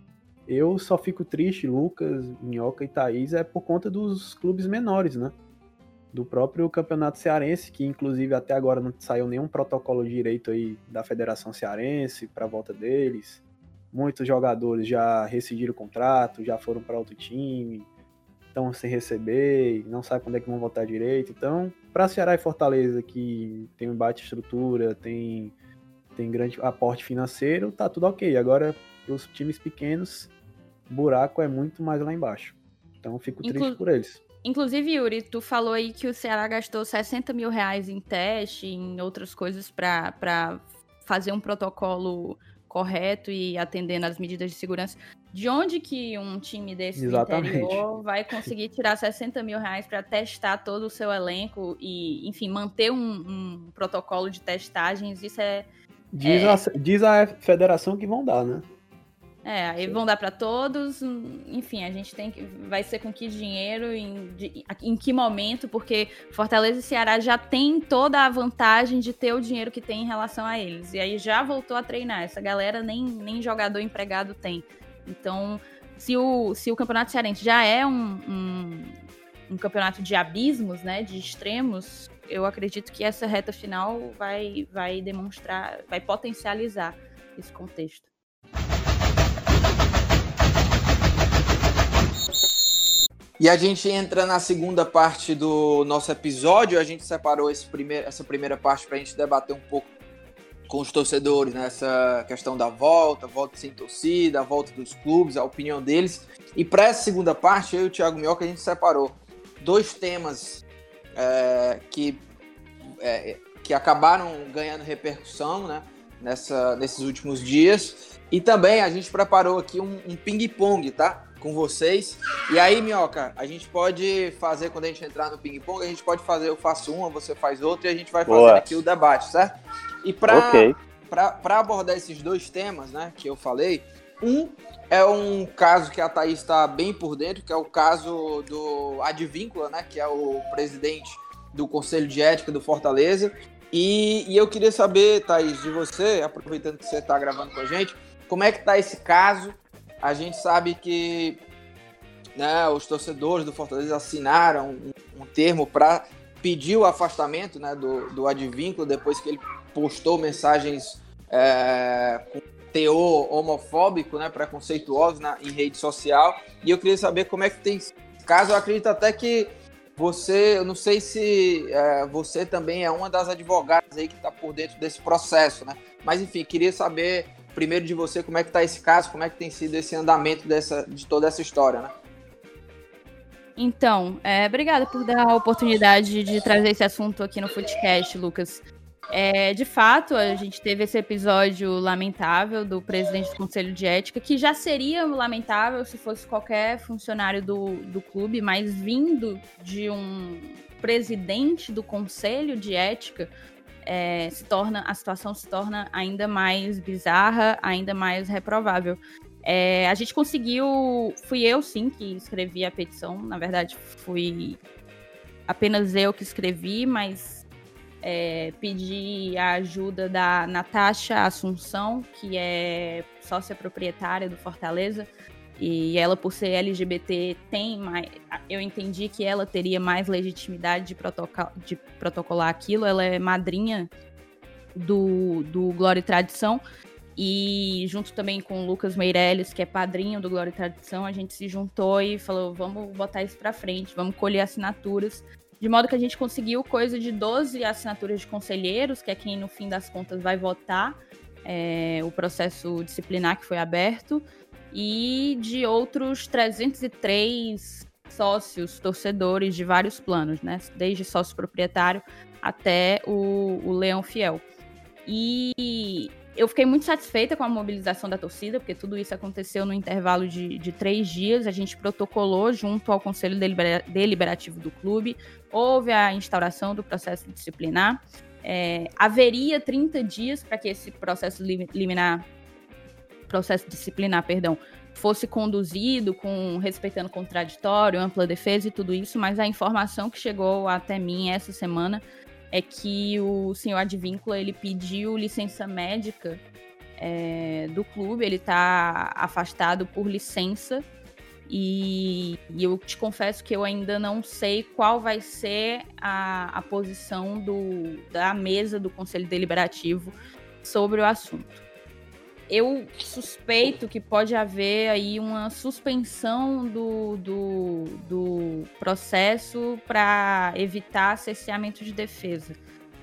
Eu só fico triste, Lucas, Minhoca e Thaís, é por conta dos clubes menores, né? Do próprio Campeonato Cearense, que inclusive até agora não saiu nenhum protocolo direito aí da Federação Cearense para a volta deles. Muitos jogadores já rescindiram o contrato, já foram para outro time, estão sem receber, não sabe quando é que vão voltar direito. Então, para Ceará e Fortaleza, que tem um bate estrutura, tem, tem grande aporte financeiro, tá tudo ok. Agora, para os times pequenos, o buraco é muito mais lá embaixo. Então, fico Inclu triste por eles. Inclusive, Yuri, tu falou aí que o Ceará gastou 60 mil reais em teste, em outras coisas, para fazer um protocolo correto e atendendo às medidas de segurança. De onde que um time desse interior vai conseguir tirar 60 mil reais para testar todo o seu elenco e, enfim, manter um, um protocolo de testagens? Isso é. Diz, É. a, diz a federação que vão dar, né? É, aí vão dar para todos. hum, Enfim, a gente tem que. Vai ser com que dinheiro, em, de- em que momento, porque Fortaleza e Ceará já tem toda a vantagem de ter o dinheiro que tem em relação a eles. E aí já voltou a treinar. Essa galera nem, nem jogador empregado tem. Então, se o, se o Campeonato Cearense já é um, um, um campeonato de abismos, né? De extremos, eu acredito que essa reta final vai, vai demonstrar, vai potencializar esse contexto. E a gente entra na segunda parte do nosso episódio. A gente separou primeiro, essa primeira parte para a gente debater um pouco com os torcedores, né? Essa questão da volta, volta sem torcida, a volta dos clubes, a opinião deles. E para essa segunda parte, eu e o Thiago Minhoca, a gente separou dois temas é, que, é, que acabaram ganhando repercussão, né? Nessa, nesses últimos dias. E também a gente preparou aqui um, um ping-pong, tá? Com vocês. E aí, Minhoca, a gente pode fazer, quando a gente entrar no ping-pong, a gente pode fazer, eu faço uma, você faz outra e a gente vai Boa. fazer aqui o debate, certo? E para Ok. para abordar esses dois temas, né, que eu falei, um é um caso que a Thaís está bem por dentro, que é o caso do Advíncula, né, que é o presidente do Conselho de Ética do Fortaleza. E, e eu queria saber, Thaís, de você, aproveitando que você está gravando com a gente, como é que tá esse caso? A gente sabe que né, os torcedores do Fortaleza assinaram um, um termo para pedir o afastamento né, do, do Advíncula depois que ele postou mensagens é, com teor homofóbico, né, preconceituoso na, em rede social. E eu queria saber como é que tem caso. Eu acredito até que você, eu não sei se é, você também é uma das advogadas aí que está por dentro desse processo, né? Mas enfim, queria saber primeiro de você como é que está esse caso, como é que tem sido esse andamento dessa, de toda essa história, né? Então, é, obrigada por dar a oportunidade de trazer esse assunto aqui no Footcast, Lucas. É, de fato, a gente teve esse episódio lamentável do presidente do Conselho de Ética, que já seria lamentável se fosse qualquer funcionário do, do clube, mas vindo de um presidente do Conselho de Ética, é, se torna a situação se torna ainda mais bizarra, ainda mais reprovável. É, a gente conseguiu. Fui eu, sim, que escrevi a petição. Na verdade, fui apenas eu que escrevi, mas é, pedi a ajuda da Natasha Assunção, que é sócia proprietária do Fortaleza. E ela, por ser LGBT, tem mais. Eu entendi que ela teria mais legitimidade de, protoco de protocolar aquilo. Ela é madrinha do, do Glória e Tradição. E junto também com o Lucas Meirelles, que é padrinho do Glória e Tradição, a gente se juntou e falou: vamos botar isso pra frente, vamos colher assinaturas. De modo que a gente conseguiu coisa de 12 assinaturas de conselheiros, que é quem no fim das contas vai votar é, o processo disciplinar que foi aberto, e de outros 303 sócios, torcedores de vários planos, né? Desde sócio proprietário até o, o Leão Fiel. E eu fiquei muito satisfeita com a mobilização da torcida, porque tudo isso aconteceu no intervalo de, de três dias. A gente protocolou junto ao Conselho Delibera- Deliberativo do clube, houve a instauração do processo disciplinar. É, haveria 30 dias para que esse processo lim- liminar, processo disciplinar, perdão, fosse conduzido com respeitando contraditório, ampla defesa e tudo isso, mas a informação que chegou até mim essa semana é que o senhor Advíncula ele pediu licença médica é, do clube, ele está afastado por licença e, e eu te confesso que eu ainda não sei qual vai ser a, a posição do, da mesa do Conselho Deliberativo sobre o assunto. Eu suspeito que pode haver aí uma suspensão do, do, do processo para evitar cerceamento de defesa.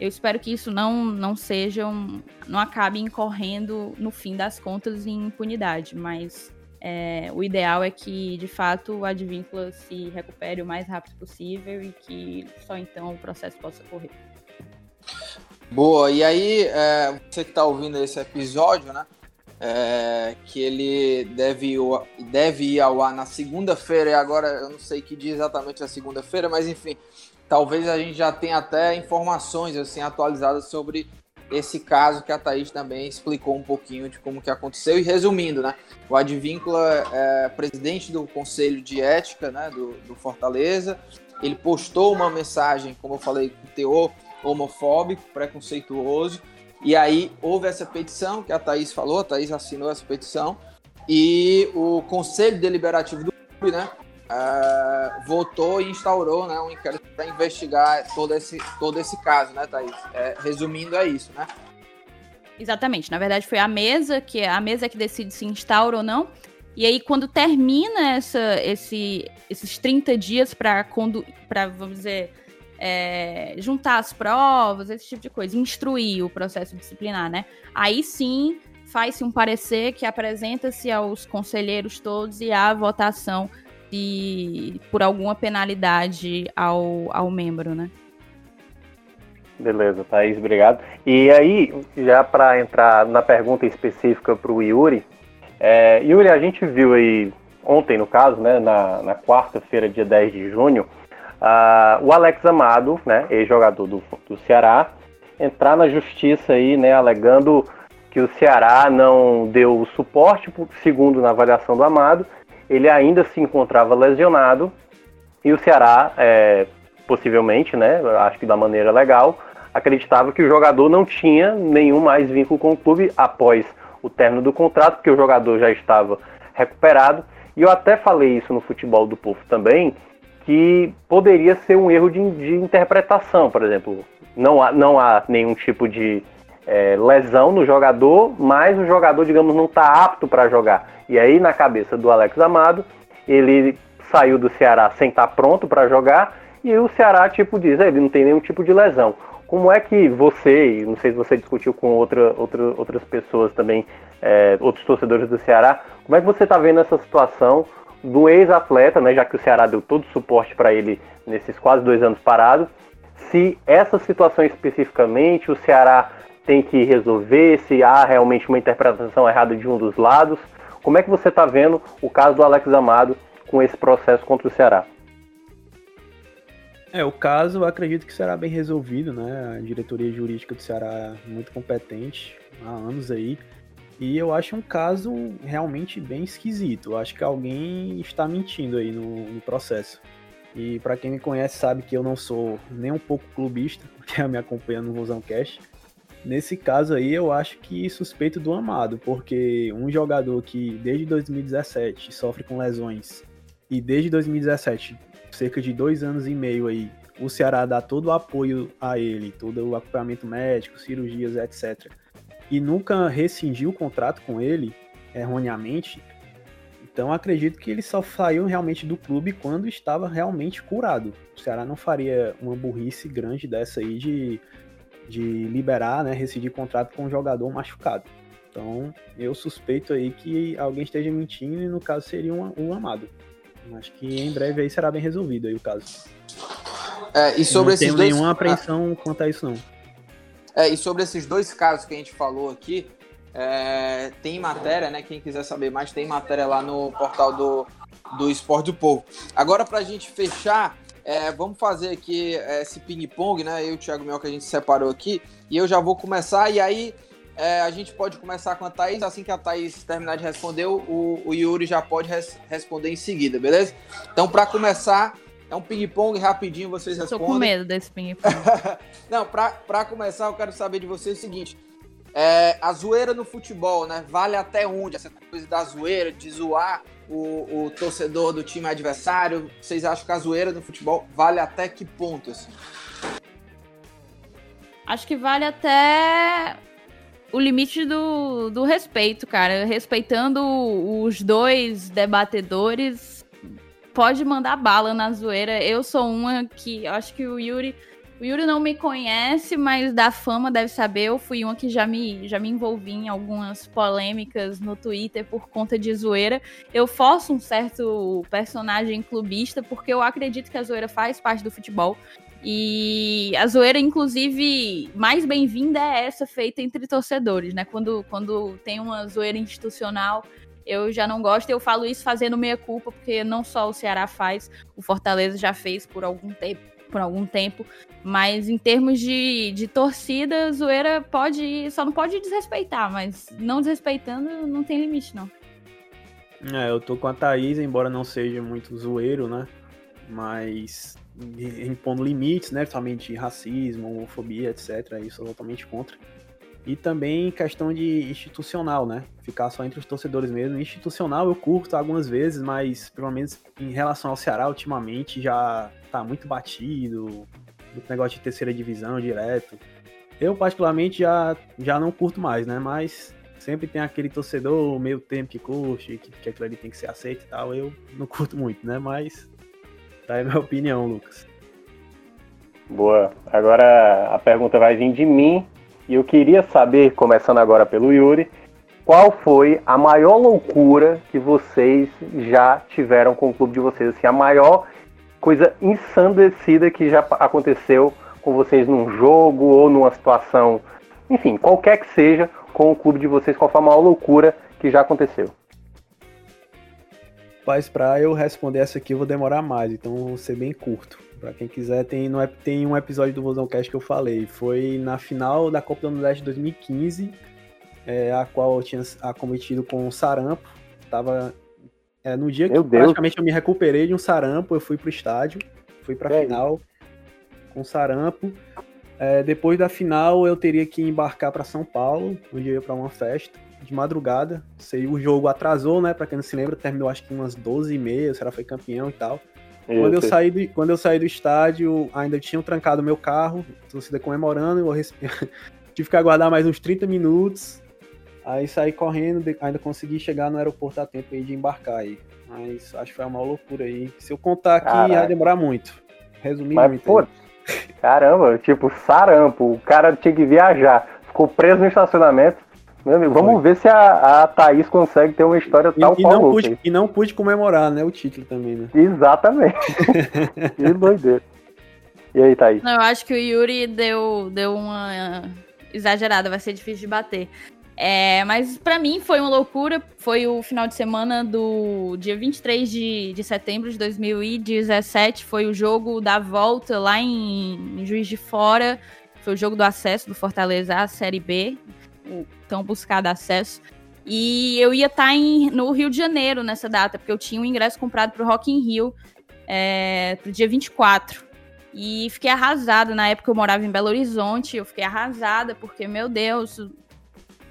Eu espero que isso não, não seja um, não acabe incorrendo no fim das contas em impunidade, mas é, o ideal é que, de fato, o Advíncula se recupere o mais rápido possível e que só então o processo possa correr. Boa, e aí, é, você que está ouvindo esse episódio, né? É, que ele deve, deve ir ao ar na segunda-feira, e agora eu não sei que dia exatamente é segunda-feira, mas enfim, talvez a gente já tenha até informações assim atualizadas sobre esse caso que a Thaís também explicou um pouquinho de como que aconteceu. E resumindo, né? O Advíncula é presidente do Conselho de Ética né, do, do Fortaleza. Ele postou uma mensagem, como eu falei, com teor homofóbico, preconceituoso. E aí houve essa petição que a Thaís falou, a Thaís assinou essa petição. E o Conselho Deliberativo do clube, né? uh, votou e instaurou né, um inquérito para investigar todo esse, todo esse caso, né, Thaís? É, resumindo, é isso, né? Exatamente. Na verdade, foi a mesa que a mesa que decide se instaura ou não. E aí, quando termina essa, esse, esses 30 dias para, vamos dizer, é, juntar as provas, esse tipo de coisa, instruir o processo disciplinar, né? Aí sim faz-se um parecer que apresenta-se aos conselheiros todos e há votação de por alguma penalidade ao, ao membro, né? Beleza, Thaís, obrigado. E aí, já para entrar na pergunta específica para o Yuri, é, Yuri, a gente viu aí ontem, no caso, né, na, na quarta-feira, dia 10 de junho, uh, o Alex Amado, né, ex-jogador do, do Ceará, entrar na justiça aí, né, alegando que o Ceará não deu suporte, segundo na avaliação do Amado, ele ainda se encontrava lesionado e o Ceará, é, possivelmente, né, acho que da maneira legal, acreditava que o jogador não tinha nenhum mais vínculo com o clube após o término do contrato, porque o jogador já estava recuperado. E eu até falei isso no futebol do povo também, que poderia ser um erro de, de interpretação, por exemplo. Não há, não há nenhum tipo de é, lesão no jogador, mas o jogador, digamos, não está apto para jogar. E aí, na cabeça do Alex Amado, ele saiu do Ceará sem estar tá pronto para jogar, e o Ceará, tipo, diz, ele não tem nenhum tipo de lesão. Como é que você, não sei se você discutiu com outra, outra, outras pessoas também, é, outros torcedores do Ceará, como é que você está vendo essa situação do ex-atleta, né, já que o Ceará deu todo o suporte para ele nesses quase dois anos parado, se essa situação especificamente o Ceará tem que resolver, se há realmente uma interpretação errada de um dos lados. Como é que você está vendo o caso do Alex Amado com esse processo contra o Ceará? É, o caso acredito que será bem resolvido, né? A diretoria jurídica do Ceará é muito competente há anos aí. E eu acho um caso realmente bem esquisito. Eu acho que alguém está mentindo aí no, no processo. E para quem me conhece sabe que eu não sou nem um pouco clubista, porque me acompanha no Vozão Cash. Nesse caso aí, eu acho que suspeito do Amado, porque um jogador que desde 2017 sofre com lesões e desde 2017, cerca de dois anos e meio aí, o Ceará dá todo o apoio a ele, todo o acompanhamento médico, cirurgias, etc. E nunca rescindiu o contrato com ele, erroneamente. Então acredito que ele só saiu realmente do clube quando estava realmente curado. O Ceará não faria uma burrice grande dessa aí de de liberar, né, rescindir contrato com um jogador machucado. Então, eu suspeito aí que alguém esteja mentindo e no caso seria um, um amado. Acho que em breve aí será bem resolvido aí o caso. É, e sobre não esses tenho dois... nenhuma apreensão ah. quanto a isso não. É, e sobre esses dois casos que a gente falou aqui, é, tem matéria, né? Quem quiser saber mais, tem matéria lá no portal do, do Esporte do Povo. Agora, para a gente fechar, é, vamos fazer aqui é, esse ping-pong, né? Eu e o Thiago Mel que a gente separou aqui. E eu já vou começar, e aí é, a gente pode começar com a Thaís. Assim que a Thaís terminar de responder, o, o Yuri já pode res, responder em seguida, beleza? Então, para começar, é um ping-pong rapidinho, vocês respondem. Tô com medo desse ping-pong. Não, para começar, eu quero saber de vocês o seguinte. É, a zoeira no futebol, né? Vale até onde? Essa coisa da zoeira, de zoar o, o, torcedor do time adversário? Vocês acham que a zoeira no futebol vale até que ponto? Assim? Acho que vale até o limite do, do respeito, cara. Respeitando os dois debatedores, pode mandar bala na zoeira. Eu sou uma que acho que o Yuri O Yuri não me conhece, mas da fama deve saber. Eu fui uma que já me, já me envolvi em algumas polêmicas no Twitter por conta de zoeira. Eu forço um certo personagem clubista, porque eu acredito que a zoeira faz parte do futebol. E a zoeira, inclusive, mais bem-vinda é essa feita entre torcedores, né? Quando, quando tem uma zoeira institucional, eu já não gosto. Eu falo isso fazendo meia culpa, porque não só o Ceará faz, o Fortaleza já fez por algum tempo por algum tempo. Mas em termos de, de torcida, zoeira pode. Só não pode desrespeitar, mas não desrespeitando não tem limite, não. É, eu tô com a Thaís, embora não seja muito zoeiro, né? Mas impondo limites, né? Somente racismo, homofobia, etc. Isso sou totalmente contra. E também questão de institucional, né? Ficar só entre os torcedores mesmo. Institucional eu curto algumas vezes, mas pelo menos em relação ao Ceará, ultimamente já tá muito batido. Muito negócio de terceira divisão direto. Eu, particularmente, já, já não curto mais, né? Mas sempre tem aquele torcedor meio tempo que curte, que, que aquilo ali tem que ser aceito e tal. Eu não curto muito, né? Mas tá aí a minha opinião, Lucas. Boa. Agora a pergunta vai vir de mim e eu queria saber, começando agora pelo Yuri, qual foi a maior loucura que vocês já tiveram com o clube de vocês? Assim, a maior coisa ensandecida que já aconteceu com vocês num jogo ou numa situação, enfim, qualquer que seja, com o clube de vocês, qual foi a maior loucura que já aconteceu? Mas para eu responder essa aqui eu vou demorar mais, então vou ser bem curto. Para quem quiser, tem, no, tem um episódio do Vozão Cast que eu falei. Foi na final da Copa do Nordeste 2015, é, a qual eu tinha acometido com o sarampo. Tava é, no dia Meu que Deus. praticamente eu me recuperei de um sarampo, eu fui pro estádio, fui pra é final com sarampo. É, depois da final, eu teria que embarcar para São Paulo, onde eu ia para uma festa de madrugada. Sei, o jogo atrasou, né? Para quem não se lembra, terminou acho que umas 12 e meia, o Ceará foi campeão e tal. Quando eu, saí do, quando eu saí do estádio, ainda tinham trancado meu carro, torcida comemorando, eu tive que aguardar mais uns 30 minutos. Aí saí correndo, ainda consegui chegar no aeroporto a tempo aí de embarcar aí. Mas acho que foi uma loucura aí. Se eu contar aqui, Caraca. vai demorar muito. Resumindo Mas, muito. Pô, caramba, tipo, sarampo. O cara tinha que viajar. Ficou preso no estacionamento amigo, vamos Foi. ver se a, a Thaís consegue ter uma história tal e, qual não pude, E não pude comemorar, né, o título também, né? Exatamente. que doideira. E aí, Thaís? Não, eu acho que o Yuri deu, deu uma exagerada, vai ser difícil de bater. É, mas para mim foi uma loucura. Foi o final de semana do dia 23 de, de setembro de 2017. Foi o jogo da volta lá em, em Juiz de Fora. Foi o jogo do acesso do Fortaleza à Série B o tão buscado acesso. E eu ia estar tá no Rio de Janeiro nessa data, porque eu tinha um ingresso comprado para o Rock in Rio é, pro dia 24. E fiquei arrasada. Na época eu morava em Belo Horizonte, eu fiquei arrasada, porque, meu Deus,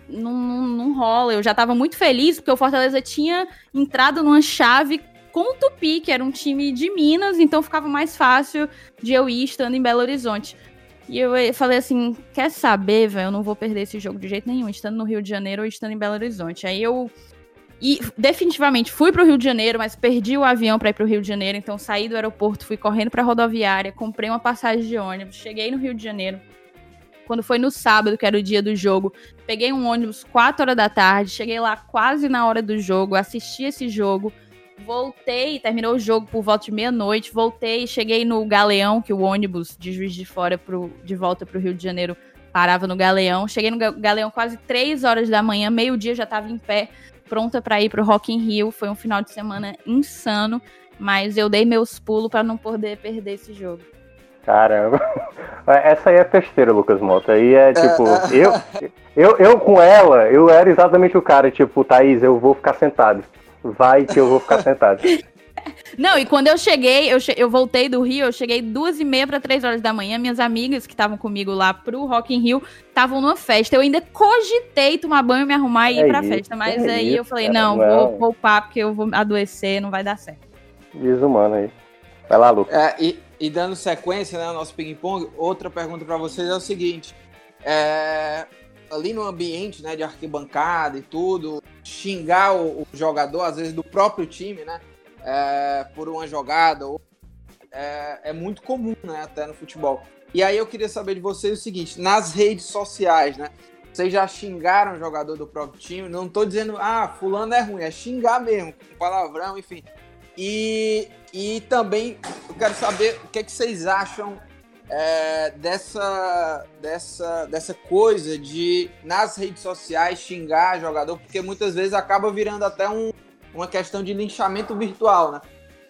não, não, não rola. Eu já estava muito feliz, porque o Fortaleza tinha entrado numa chave com o Tupi, que era um time de Minas, então ficava mais fácil de eu ir estando em Belo Horizonte. E eu falei assim: quer saber, velho? Eu não vou perder esse jogo de jeito nenhum, estando no Rio de Janeiro ou estando em Belo Horizonte. Aí eu. E definitivamente fui pro Rio de Janeiro, mas perdi o avião para ir pro Rio de Janeiro, então saí do aeroporto, fui correndo pra rodoviária, comprei uma passagem de ônibus, cheguei no Rio de Janeiro. Quando foi no sábado, que era o dia do jogo, peguei um ônibus 4 horas da tarde, cheguei lá quase na hora do jogo, assisti esse jogo Voltei, terminou o jogo por volta de meia-noite. Voltei, cheguei no Galeão, que o ônibus de Juiz de Fora pro, de volta para o Rio de Janeiro parava no Galeão. Cheguei no Galeão quase três horas da manhã, meio-dia já estava em pé, pronta para ir para o Rock in Rio. Foi um final de semana insano, mas eu dei meus pulos para não poder perder esse jogo. Caramba. Essa aí é festeira, Lucas Mota. Aí é tipo, eu, eu, eu com ela, eu era exatamente o cara, tipo, Thaís, eu vou ficar sentado vai que eu vou ficar sentado. Não, e quando eu cheguei, eu, che eu voltei do Rio, eu cheguei duas e meia para três horas da manhã. Minhas amigas que estavam comigo lá pro Rock in Rio estavam numa festa. Eu ainda cogitei tomar banho, me arrumar e ir é pra isso, festa. Mas é aí isso, eu falei, cara, não, não, vou poupar porque eu vou adoecer, não vai dar certo. Desumano aí. Vai lá, Lucas. É, e, e, dando sequência, né, ao nosso ping-pong, outra pergunta para vocês é o seguinte. É, ali no ambiente, né, de arquibancada e tudo, xingar o, o jogador, às vezes do próprio time, né, é, por uma jogada, ou, é, é, muito comum, né, até no futebol. E aí eu queria saber de vocês o seguinte: nas redes sociais, né? Vocês já xingaram o jogador do próprio time? Não tô dizendo, ah, fulano é ruim, é xingar mesmo, com palavrão, enfim. E, e também eu quero saber o que, é que vocês acham é, dessa, dessa, dessa coisa de, nas redes sociais, xingar jogador, porque muitas vezes acaba virando até um, uma questão de linchamento virtual, né?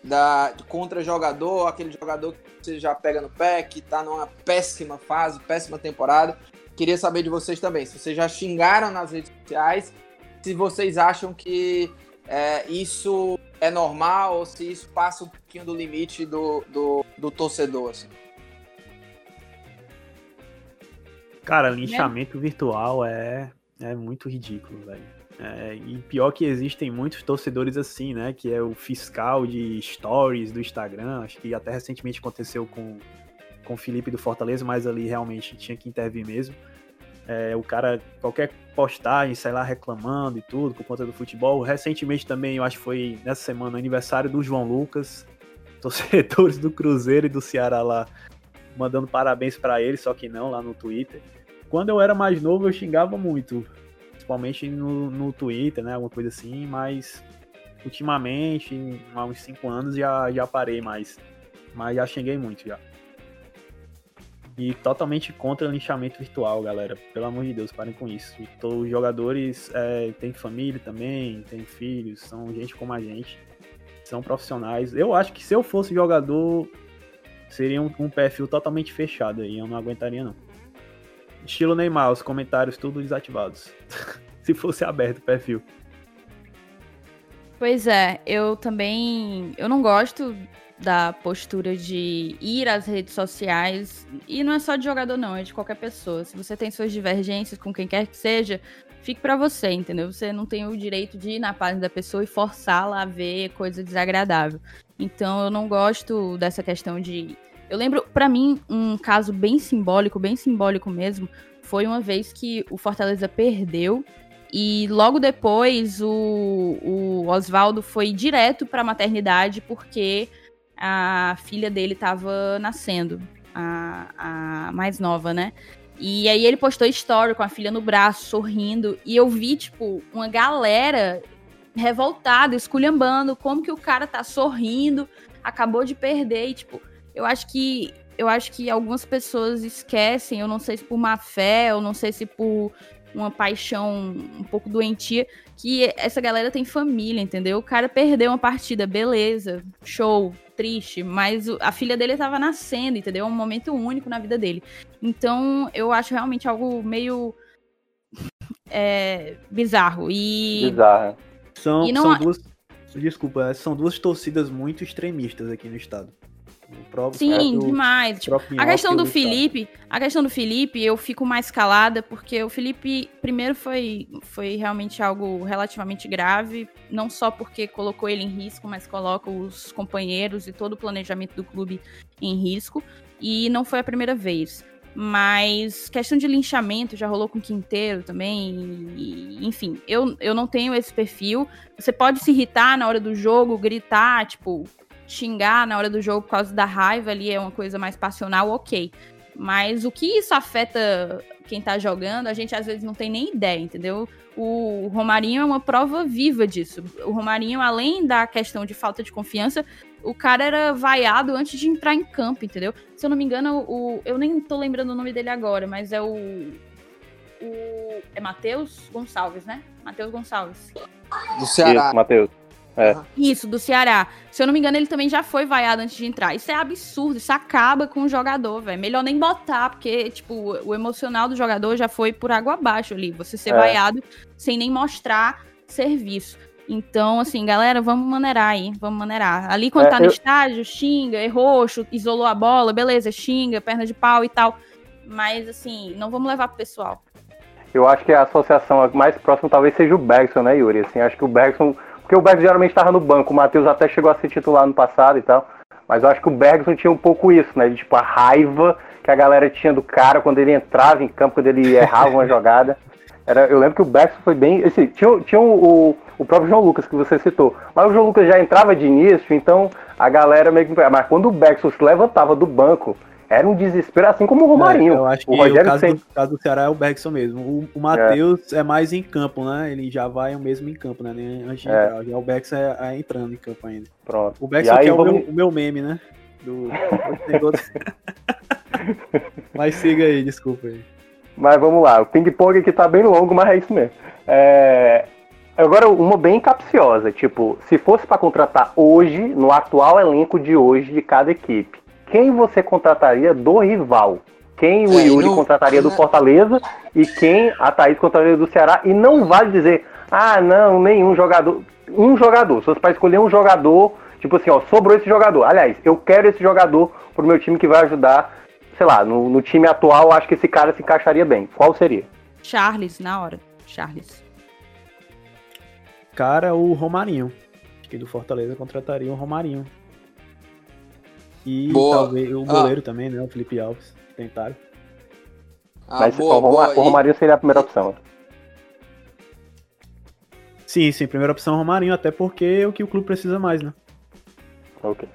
Da, contra jogador, aquele jogador que você já pega no pé, que tá numa péssima fase, péssima temporada. Queria saber de vocês também, se vocês já xingaram nas redes sociais, se vocês acham que é, isso é normal ou se isso passa um pouquinho do limite do, do, do torcedor. Assim. Cara, linchamento é. virtual é, é muito ridículo, velho. É, e pior que existem muitos torcedores assim, né? Que é o fiscal de stories do Instagram. Acho que até recentemente aconteceu com, com o Felipe do Fortaleza, mas ali realmente tinha que intervir mesmo. É, o cara, qualquer postagem, sai lá reclamando e tudo por conta do futebol. Recentemente também, eu acho que foi nessa semana, aniversário do João Lucas. Torcedores do Cruzeiro e do Ceará lá mandando parabéns para ele, só que não, lá no Twitter. Quando eu era mais novo, eu xingava muito principalmente no, no Twitter, né? Alguma coisa assim, mas ultimamente, há uns 5 anos, já, já parei mais. Mas já xinguei muito já. E totalmente contra o linchamento virtual, galera. Pelo amor de Deus, parem com isso. Os jogadores é, têm família também, têm filhos, são gente como a gente. São profissionais. Eu acho que se eu fosse jogador, seria um, um perfil totalmente fechado aí. Eu não aguentaria, não. Estilo Neymar, os comentários tudo desativados. Se fosse aberto o perfil. Pois é, eu também. Eu não gosto da postura de ir às redes sociais. E não é só de jogador, não, é de qualquer pessoa. Se você tem suas divergências com quem quer que seja, fique para você, entendeu? Você não tem o direito de ir na página da pessoa e forçá-la a ver coisa desagradável. Então eu não gosto dessa questão de eu lembro, para mim, um caso bem simbólico, bem simbólico mesmo, foi uma vez que o Fortaleza perdeu e logo depois o, o Oswaldo foi direto para a maternidade porque a filha dele estava nascendo, a, a mais nova, né? E aí ele postou story com a filha no braço, sorrindo, e eu vi, tipo, uma galera revoltada, esculhambando, como que o cara tá sorrindo, acabou de perder, e, tipo, eu acho que eu acho que algumas pessoas esquecem, eu não sei se por má fé, eu não sei se por uma paixão um pouco doentia, que essa galera tem família, entendeu? O cara perdeu uma partida, beleza, show, triste, mas a filha dele estava nascendo, entendeu? É um momento único na vida dele. Então, eu acho realmente algo meio é, bizarro. E. Bizarro. São, e não... são duas. Desculpa, são duas torcidas muito extremistas aqui no estado. Próprio, Sim, próprio, demais. Tipo, a questão do Felipe, a questão do Felipe, eu fico mais calada porque o Felipe primeiro foi foi realmente algo relativamente grave, não só porque colocou ele em risco, mas coloca os companheiros e todo o planejamento do clube em risco, e não foi a primeira vez. Mas questão de linchamento já rolou com o Quinteiro também. E, enfim, eu, eu não tenho esse perfil. Você pode se irritar na hora do jogo, gritar, tipo, xingar na hora do jogo por causa da raiva ali é uma coisa mais passional, ok. Mas o que isso afeta quem tá jogando, a gente às vezes não tem nem ideia, entendeu? O Romarinho é uma prova viva disso. O Romarinho, além da questão de falta de confiança, o cara era vaiado antes de entrar em campo, entendeu? Se eu não me engano, o, eu nem tô lembrando o nome dele agora, mas é o. o é Matheus Gonçalves, né? Matheus Gonçalves. Do Ceará. Matheus. É. Isso, do Ceará. Se eu não me engano, ele também já foi vaiado antes de entrar. Isso é absurdo, isso acaba com o jogador, velho. Melhor nem botar, porque, tipo, o emocional do jogador já foi por água abaixo ali. Você ser é. vaiado sem nem mostrar serviço. Então, assim, galera, vamos maneirar aí, vamos maneirar. Ali quando é, tá no eu... estádio, xinga, errou, isolou a bola, beleza, xinga, perna de pau e tal. Mas, assim, não vamos levar pro pessoal. Eu acho que a associação mais próxima talvez seja o Bergson, né, Yuri? Assim, acho que o Bergson porque o Bergson geralmente estava no banco, o Matheus até chegou a ser titular no passado e tal. Mas eu acho que o Bergson tinha um pouco isso, né? De, tipo, a raiva que a galera tinha do cara quando ele entrava em campo, quando ele errava uma jogada. Era, eu lembro que o Bergson foi bem. Assim, tinha tinha o, o próprio João Lucas que você citou. Mas o João Lucas já entrava de início, então a galera meio que. Mas quando o Bergson se levantava do banco era um desespero, assim como o Romarinho. É, eu acho que o, o, Rogério caso, sempre... do, caso do Ceará é o Bergson mesmo. O, o Matheus é. é. mais em campo, né? Ele já vai mesmo em campo, né? Antes de é. entrar. Já o Bergson é, é, entrando em campo ainda. Pronto. O Bergson que é vamos... o, meu, o meu meme, né? Do... mas siga aí, desculpa aí. Mas vamos lá, o ping-pong aqui tá bem longo, mas é isso mesmo. É... Agora, uma bem capciosa, tipo, se fosse para contratar hoje, no atual elenco de hoje de cada equipe, quem você contrataria do rival? Quem o é, Yuri não... contrataria do Fortaleza e quem a Thaís contrataria do Ceará? E não vale dizer, ah, não, nenhum jogador. Um jogador. Se fosse para escolher um jogador, tipo assim, ó, sobrou esse jogador. Aliás, eu quero esse jogador pro meu time que vai ajudar, sei lá, no, no time atual, acho que esse cara se encaixaria bem. Qual seria? Charles, na hora. Charles. Cara, o Romarinho. Acho que do Fortaleza contrataria o Romarinho. E boa. talvez o goleiro ah. também, né? O Felipe Alves. Tentaram. Ah, Mas boa, o, boa. o Romarinho seria a primeira opção. Sim, sim, primeira opção Romarinho, até porque é o que o clube precisa mais, né? Ok.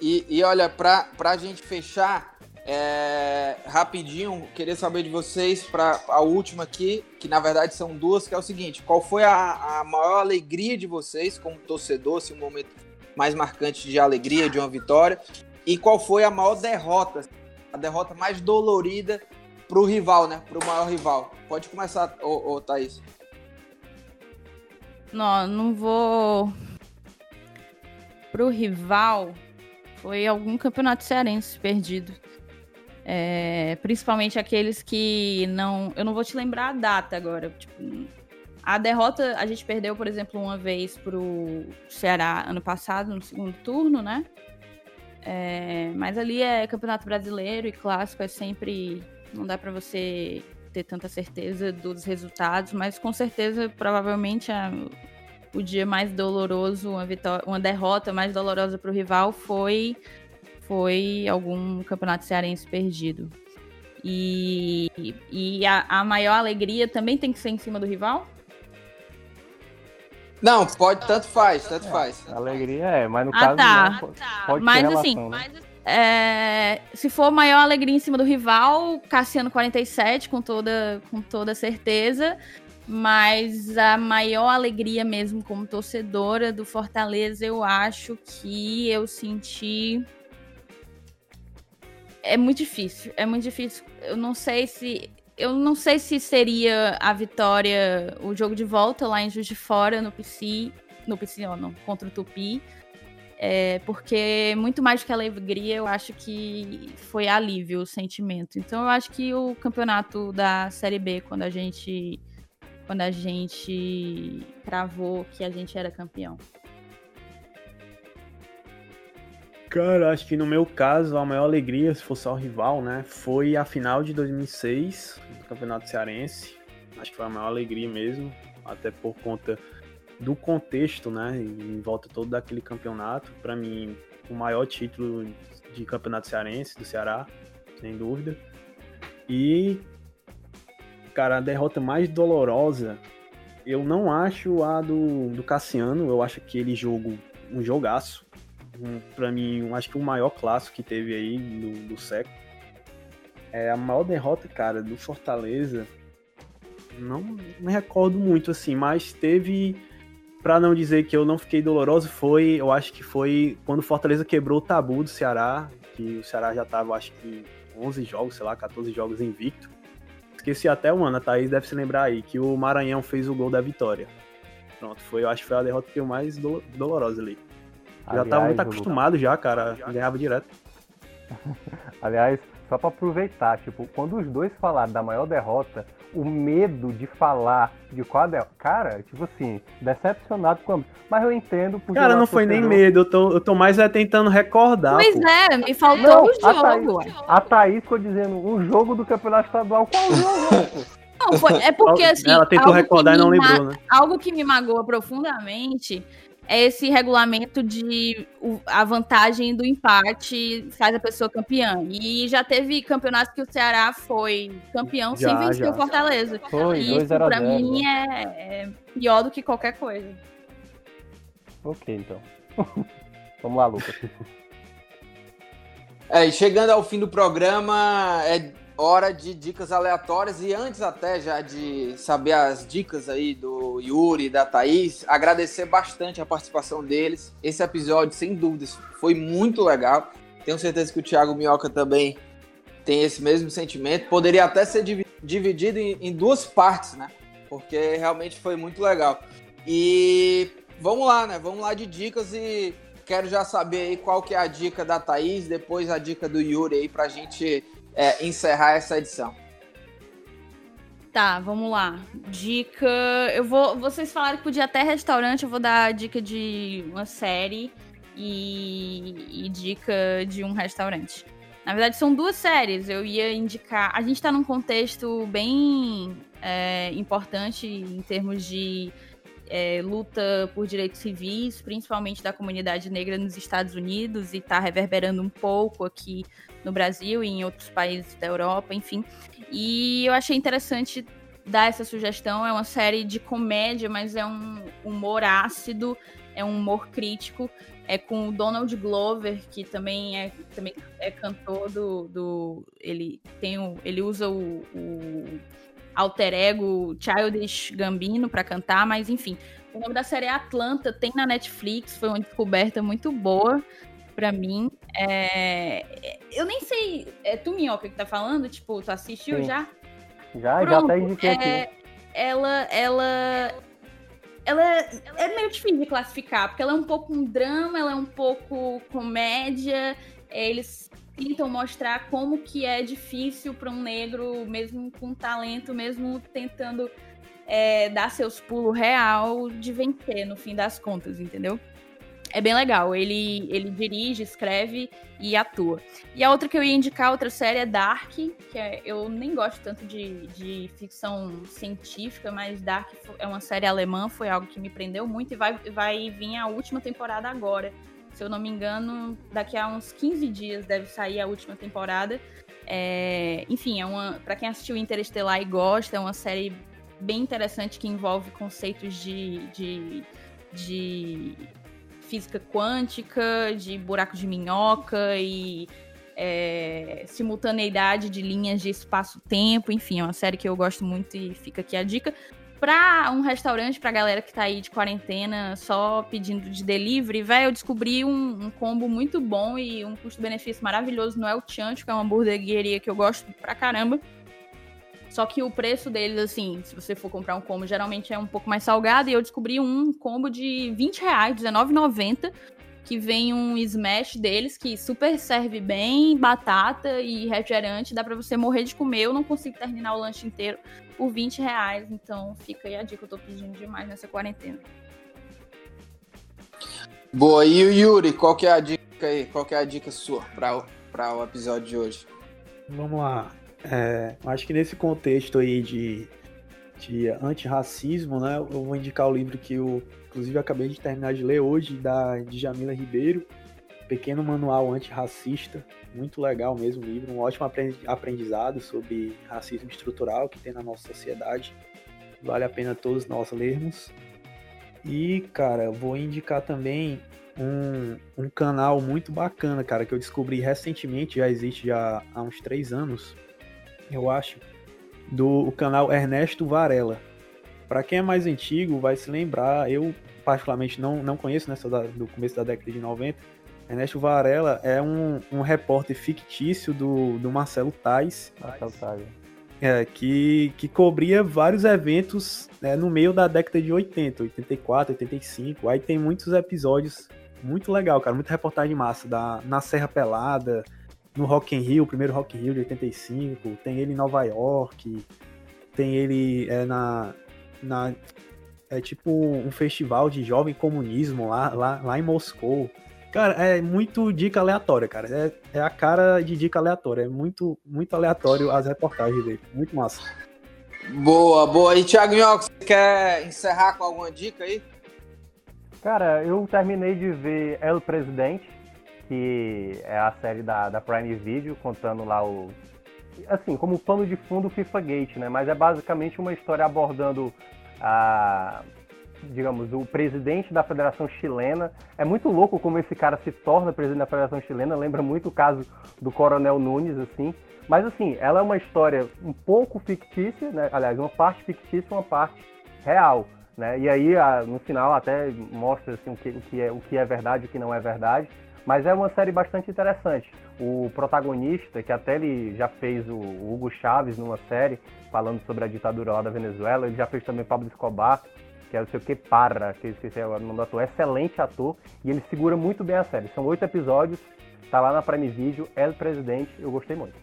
E, e olha, pra, pra gente fechar, é, rapidinho, queria saber de vocês para a última aqui, que na verdade são duas, que é o seguinte: qual foi a, a maior alegria de vocês como torcedor, assim, um momento mais marcante de alegria, de uma vitória? E qual foi a maior derrota, a derrota mais dolorida para o rival, né? Para o maior rival? Pode começar, ô, ô Thaís. Não, não vou. Pro rival, foi algum campeonato cearense perdido. É, principalmente aqueles que não. Eu não vou te lembrar a data agora. Tipo, a derrota, a gente perdeu, por exemplo, uma vez pro Ceará ano passado, no segundo turno, né? É, mas ali é Campeonato Brasileiro e clássico, é sempre. Não dá para você ter tanta certeza dos resultados, mas com certeza, provavelmente, a, o dia mais doloroso, uma, vitória, uma derrota mais dolorosa para o rival foi foi algum campeonato cearense perdido. E, e a, a, maior alegria também tem que ser em cima do rival? Não, pode, tanto faz, tanto é, faz. Alegria é, mas no ah, caso tá, não, tá. pode mas, ter assim, relação, né? é, se for maior alegria em cima do rival, Cassiano 47, com toda, com toda certeza. Mas a maior alegria mesmo como torcedora do Fortaleza, eu acho que eu senti é muito difícil. É muito difícil. Eu não sei se. Eu não sei se seria a vitória, o jogo de volta lá em Juiz de Fora, no PC. No PC, não, não contra o Tupi. É, porque muito mais do que alegria, eu acho que foi alívio o sentimento. Então eu acho que o campeonato da Série B, quando a gente. Quando a gente cravou que a gente era campeão. Cara, acho que no meu caso, a maior alegria, se fosse ao rival, né, foi a final de 2006 do Campeonato Cearense. Acho que foi a maior alegria mesmo, até por conta do contexto, né, em volta todo daquele campeonato. Para mim, o maior título de Campeonato Cearense do Ceará, sem dúvida. E, cara, a derrota mais dolorosa, eu não acho a do, do Cassiano, eu acho que ele jogo um jogaço para mim, acho que o maior clássico que teve aí do século. É a maior derrota, cara, do Fortaleza. Não me recordo muito assim, mas teve para não dizer que eu não fiquei doloroso, foi, eu acho que foi quando o Fortaleza quebrou o tabu do Ceará, que o Ceará já tava, acho que 11 jogos, sei lá, 14 jogos invicto. Esqueci até o ano, a Thaís deve se lembrar aí, que o Maranhão fez o gol da vitória. Pronto, foi, eu acho que foi a derrota que eu mais do, dolorosa ali. Já tava muito acostumado já, cara. Ganhava direto. Aliás, só para aproveitar, tipo, quando os dois falaram da maior derrota, o medo de falar de qual derrota. Cara, tipo assim, decepcionado com. Mas eu entendo porque. Cara, não foi nem medo, eu tô, eu tô mais é tentando recordar. Pois pô. é, me faltou não, o jogo. A Thaís, a Thaís ficou dizendo um jogo do campeonato estadual. Qual jogo? Não, foi, é porque assim. Ela tentou recordar e não lembrou, né? Algo que me magoa profundamente é esse regulamento de a vantagem do empate faz a pessoa campeã. E já teve campeonatos que o Ceará foi campeão já, sem vencer já. o Fortaleza. Foi, e isso para mim é, é, pior do que qualquer coisa. Ok, então. Vamos lá, Lucas. É, e chegando ao fim do programa, é hora de dicas aleatórias. E antes até já de saber as dicas aí do Yuri e da Thaís, agradecer bastante a participação deles. Esse episódio, sem dúvidas, foi muito legal. Tenho certeza que o Thiago Minhoca também tem esse mesmo sentimento. Poderia até ser dividido em, duas partes, né? Porque realmente foi muito legal. E vamos lá, né? Vamos lá de dicas e quero já saber aí qual que é a dica da Thaís, depois a dica do Yuri aí pra gente é, encerrar essa edição. Tá, vamos lá. Dica. Eu vou. Vocês falaram que podia até restaurante, eu vou dar dica de uma série e, e dica de um restaurante. Na verdade, são duas séries. Eu ia indicar. A gente está num contexto bem é, importante em termos de é, luta por direitos civis, principalmente da comunidade negra nos Estados Unidos, e está reverberando um pouco aqui no Brasil e em outros países da Europa, enfim. E eu achei interessante dar essa sugestão. É uma série de comédia, mas é um humor ácido, é um humor crítico. É com o Donald Glover, que também é, também é cantor do. do ele, tem o, ele usa o, o alter ego Childish Gambino para cantar, mas enfim. O nome da série é Atlanta, tem na Netflix, foi uma descoberta muito boa para mim. É... Eu nem sei, é tu, Minhoca, que tá falando? Tipo, tu assistiu Sim. já? Já, Pronto, já até indiquei é... aqui. Ela, ela, ela é, é meio difícil de classificar, porque ela é um pouco um drama, ela é um pouco comédia. É, eles tentam mostrar como que é difícil para um negro, mesmo com talento, mesmo tentando é, dar seus pulos real, de vencer no fim das contas, entendeu? É bem legal. Ele, ele dirige, escreve e atua. E a outra que eu ia indicar, outra série é Dark, que é, eu nem gosto tanto de, de ficção científica, mas Dark é uma série alemã, foi algo que me prendeu muito e vai, vai vir a última temporada agora. Se eu não me engano, daqui a uns 15 dias deve sair a última temporada. É, enfim, é uma para quem assistiu Interestelar e gosta, é uma série bem interessante que envolve conceitos de, de, de física quântica, de buraco de minhoca e é, simultaneidade de linhas de espaço-tempo, enfim, é uma série que eu gosto muito e fica aqui a dica. Pra um restaurante, pra galera que tá aí de quarentena, só pedindo de delivery, velho, eu descobri um, um, combo muito bom e um custo-benefício maravilhoso no El Chancho, que é uma hamburgueria que eu gosto pra caramba. Só que o preço deles, assim, se você for comprar um combo, geralmente é um pouco mais salgado. E eu descobri um combo de 20 reais, R$19,90, que vem um smash deles que super serve bem, batata e refrigerante. Dá pra você morrer de comer. Eu não consigo terminar o lanche inteiro por 20 reais. Então fica aí a dica, eu tô pedindo demais nessa quarentena. Boa, e o Yuri, qual que é a dica aí? Qual que é a dica sua para o episódio de hoje? Vamos lá. É, acho que nesse contexto aí de, de antirracismo, né, eu vou indicar o livro que eu, inclusive, acabei de terminar de ler hoje, da Djamila Ribeiro, Pequeno Manual Antirracista, muito legal mesmo o livro, um ótimo aprendizado sobre racismo estrutural que tem na nossa sociedade, vale a pena todos nós lermos. E, cara, vou indicar também um, um canal muito bacana, cara, que eu descobri recentemente, já existe já há uns três anos, eu acho, do canal Ernesto Varela. Para quem é mais antigo, vai se lembrar, eu particularmente não, não conheço nessa né, do começo da década de 90. Ernesto Varela é um, um repórter fictício do, do Marcelo Tais. Marcelo Tais. É, que, que cobria vários eventos né, no meio da década de 80, 84, 85. Aí tem muitos episódios muito legal, cara. Muita reportagem massa da, na Serra Pelada, no Rock in Rio, o primeiro Rock in Rio de 85, tem ele em Nova York, tem ele é, na, na é tipo um festival de jovem comunismo lá, lá, lá em Moscou. Cara, é muito dica aleatória, cara. É, é a cara de dica aleatória. É muito, muito aleatório as reportagens dele. Muito massa. Boa, boa. E Thiago Minhoca, você quer encerrar com alguma dica aí? Cara, eu terminei de ver El Presidente que é a série da, da Prime Video, contando lá o. Assim, como pano de fundo FIFA Gate, né? Mas é basicamente uma história abordando a, digamos, o presidente da Federação Chilena. É muito louco como esse cara se torna presidente da Federação Chilena, lembra muito o caso do Coronel Nunes, assim. Mas, assim, ela é uma história um pouco fictícia, né? Aliás, uma parte fictícia uma parte real. Né? E aí, no final, até mostra assim, o, que, o, que é, o que é verdade e o que não é verdade. Mas é uma série bastante interessante. O protagonista, que até ele já fez o Hugo Chaves numa série, falando sobre a ditadura lá da Venezuela, ele já fez também Pablo Escobar, que é o seu que Parra, que eu esqueci o nome do ator, excelente ator, e ele segura muito bem a série. São oito episódios, tá lá na Prime Video, El Presidente, eu gostei muito.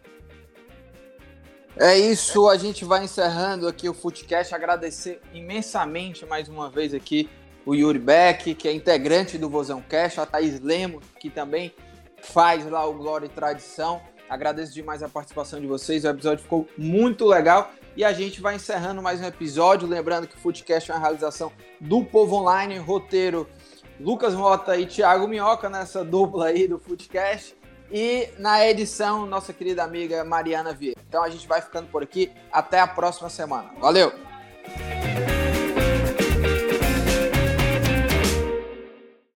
É isso, a gente vai encerrando aqui o Footcast, agradecer imensamente mais uma vez aqui o Yuri Beck, que é integrante do Vozão Cash, a Thaís Lemos, que também faz lá o Glória e Tradição. Agradeço demais a participação de vocês, o episódio ficou muito legal e a gente vai encerrando mais um episódio. Lembrando que o Footcast é uma realização do Povo Online, roteiro Lucas Mota e Thiago Minhoca nessa dupla aí do Footcast. E na edição, nossa querida amiga Mariana Vieira. Então a gente vai ficando por aqui. Até a próxima semana. Valeu!